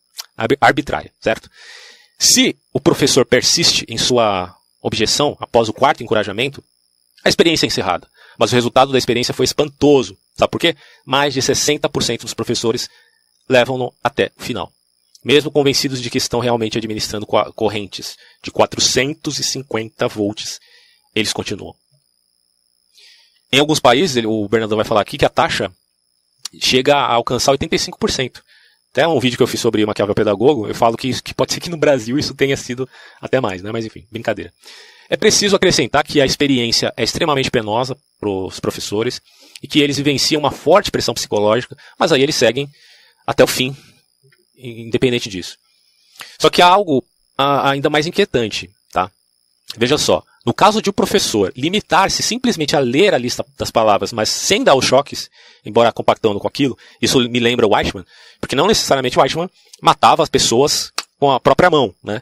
arbitrária, certo? Se o professor persiste em sua objeção após o quarto encorajamento, a experiência é encerrada. Mas o resultado da experiência foi espantoso. Sabe por quê? Mais de 60% dos professores levam-no até o final. Mesmo convencidos de que estão realmente administrando correntes de 450 volts, eles continuam. Em alguns países, o Bernardo vai falar aqui que a taxa chega a alcançar 85%. Até um vídeo que eu fiz sobre Maquiavel Pedagogo, eu falo que, que pode ser que no Brasil isso tenha sido até mais, né? Mas enfim, brincadeira. É preciso acrescentar que a experiência é extremamente penosa para os professores e que eles vivenciam uma forte pressão psicológica, mas aí eles seguem até o fim, independente disso. Só que há algo ainda mais inquietante, tá? Veja só, no caso de o um professor limitar-se simplesmente a ler a lista das palavras, mas sem dar os choques, embora compactando com aquilo, isso me lembra o Weichmann, porque não necessariamente o Weichmann matava as pessoas com a própria mão, né?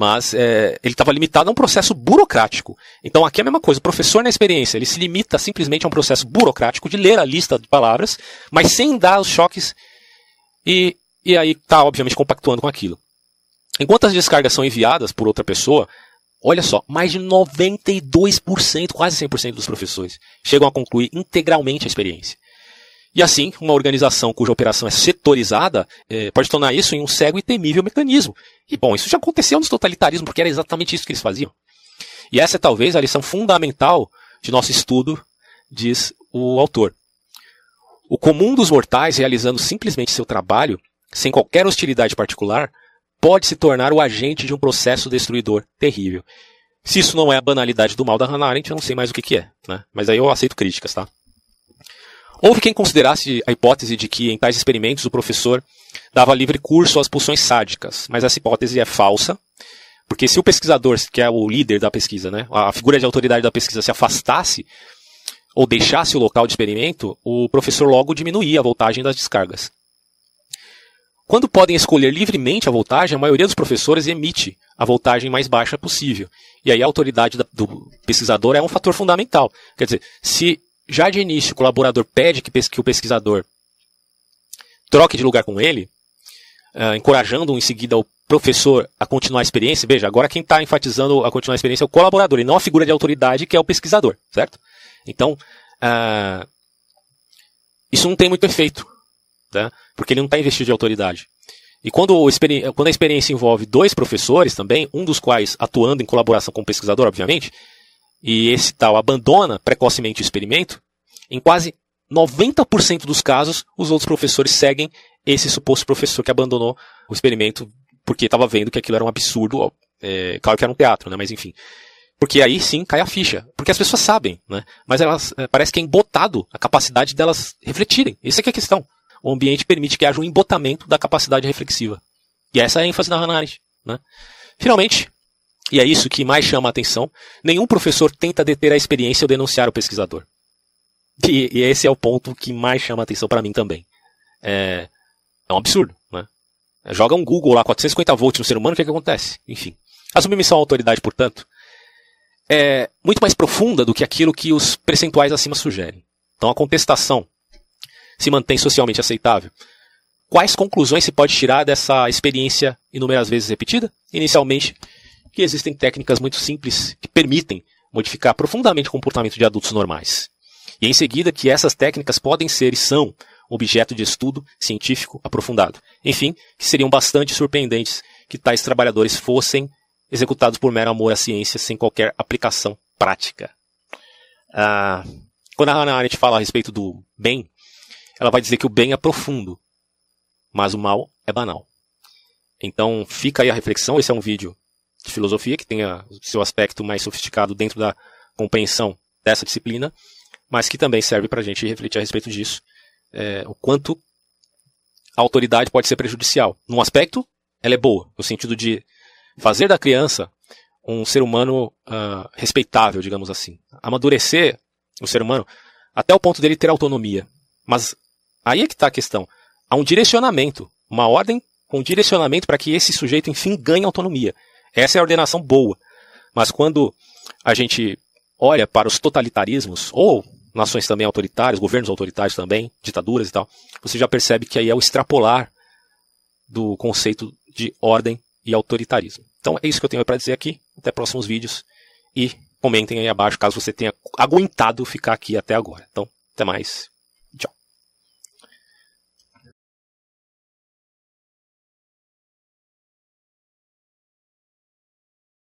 Mas é, ele estava limitado a um processo burocrático. Então aqui é a mesma coisa, o professor na experiência, ele se limita simplesmente a um processo burocrático de ler a lista de palavras, mas sem dar os choques e, e aí está obviamente compactuando com aquilo. Enquanto as descargas são enviadas por outra pessoa, olha só, mais de 92%, quase 100% dos professores chegam a concluir integralmente a experiência. E assim, uma organização cuja operação é setorizada eh, pode tornar isso em um cego e temível mecanismo. E bom, isso já aconteceu nos totalitarismos, porque era exatamente isso que eles faziam. E essa é talvez a lição fundamental de nosso estudo, diz o autor. O comum dos mortais, realizando simplesmente seu trabalho, sem qualquer hostilidade particular, pode se tornar o agente de um processo destruidor terrível. Se isso não é a banalidade do mal da Hannah Arendt, eu não sei mais o que, que é. Né? Mas aí eu aceito críticas, tá? Houve quem considerasse a hipótese de que em tais experimentos o professor dava livre curso às pulsões sádicas, mas essa hipótese é falsa, porque se o pesquisador, que é o líder da pesquisa, né, a figura de autoridade da pesquisa se afastasse ou deixasse o local de experimento, o professor logo diminuía a voltagem das descargas. Quando podem escolher livremente a voltagem, a maioria dos professores emite a voltagem mais baixa possível. E aí a autoridade do pesquisador é um fator fundamental. Quer dizer, se já de início o colaborador pede que, o pesquisador troque de lugar com ele, uh, encorajando em seguida o professor a continuar a experiência, veja, agora quem está enfatizando a continuar a experiência é o colaborador e não a figura de autoridade que é o pesquisador, certo? Então, uh, isso não tem muito efeito, tá? porque ele não está investido de autoridade. E quando, quando, a experiência envolve dois professores também, um dos quais atuando em colaboração com o pesquisador, obviamente, e esse tal abandona precocemente o experimento, em quase 90% dos casos, os outros professores seguem esse suposto professor que abandonou o experimento porque estava vendo que aquilo era um absurdo. É, claro que era um teatro, né? Mas enfim. Porque aí sim cai a ficha. Porque as pessoas sabem, né? Mas elas é, parece que é embotado a capacidade delas refletirem. Isso é que é a questão. O ambiente permite que haja um embotamento da capacidade reflexiva. E essa é a ênfase da Hannah Arendt, né? Finalmente, e é isso que mais chama a atenção, nenhum professor tenta deter a experiência ou denunciar o pesquisador. E, e esse é o ponto que mais chama a atenção para mim também. É, é um absurdo, né? Joga um Google lá, 450 volts no ser humano, o que, é que acontece? Enfim. A submissão à autoridade, portanto, é muito mais profunda do que aquilo que os percentuais acima sugerem. Então a contestação se mantém socialmente aceitável. Quais conclusões se pode tirar dessa experiência inúmeras vezes repetida? Inicialmente, que existem técnicas muito simples que permitem modificar profundamente o comportamento de adultos normais. E em seguida que essas técnicas podem ser e são objeto de estudo científico aprofundado. Enfim, que seriam bastante surpreendentes que tais trabalhadores fossem executados por mero amor à ciência sem qualquer aplicação prática. Ah, quando a Hannah Arendt fala a respeito do bem, ela vai dizer que o bem é profundo, mas o mal é banal. Então fica aí a reflexão, esse é um vídeo de filosofia, que tenha seu aspecto mais sofisticado dentro da compreensão dessa disciplina, mas que também serve para a gente refletir a respeito disso, é, o quanto a autoridade pode ser prejudicial. Num aspecto, ela é boa, no sentido de fazer da criança um ser humano uh, respeitável, digamos assim. Amadurecer o ser humano até o ponto dele ter autonomia. Mas aí é que está a questão. Há um direcionamento, uma ordem com um direcionamento para que esse sujeito, enfim, ganhe autonomia. Essa é a ordenação boa. Mas quando a gente olha para os totalitarismos, ou nações também autoritárias, governos autoritários também, ditaduras e tal, você já percebe que aí é o extrapolar do conceito de ordem e autoritarismo. Então é isso que eu tenho para dizer aqui. Até próximos vídeos. E comentem aí abaixo caso você tenha aguentado ficar aqui até agora. Então, até mais.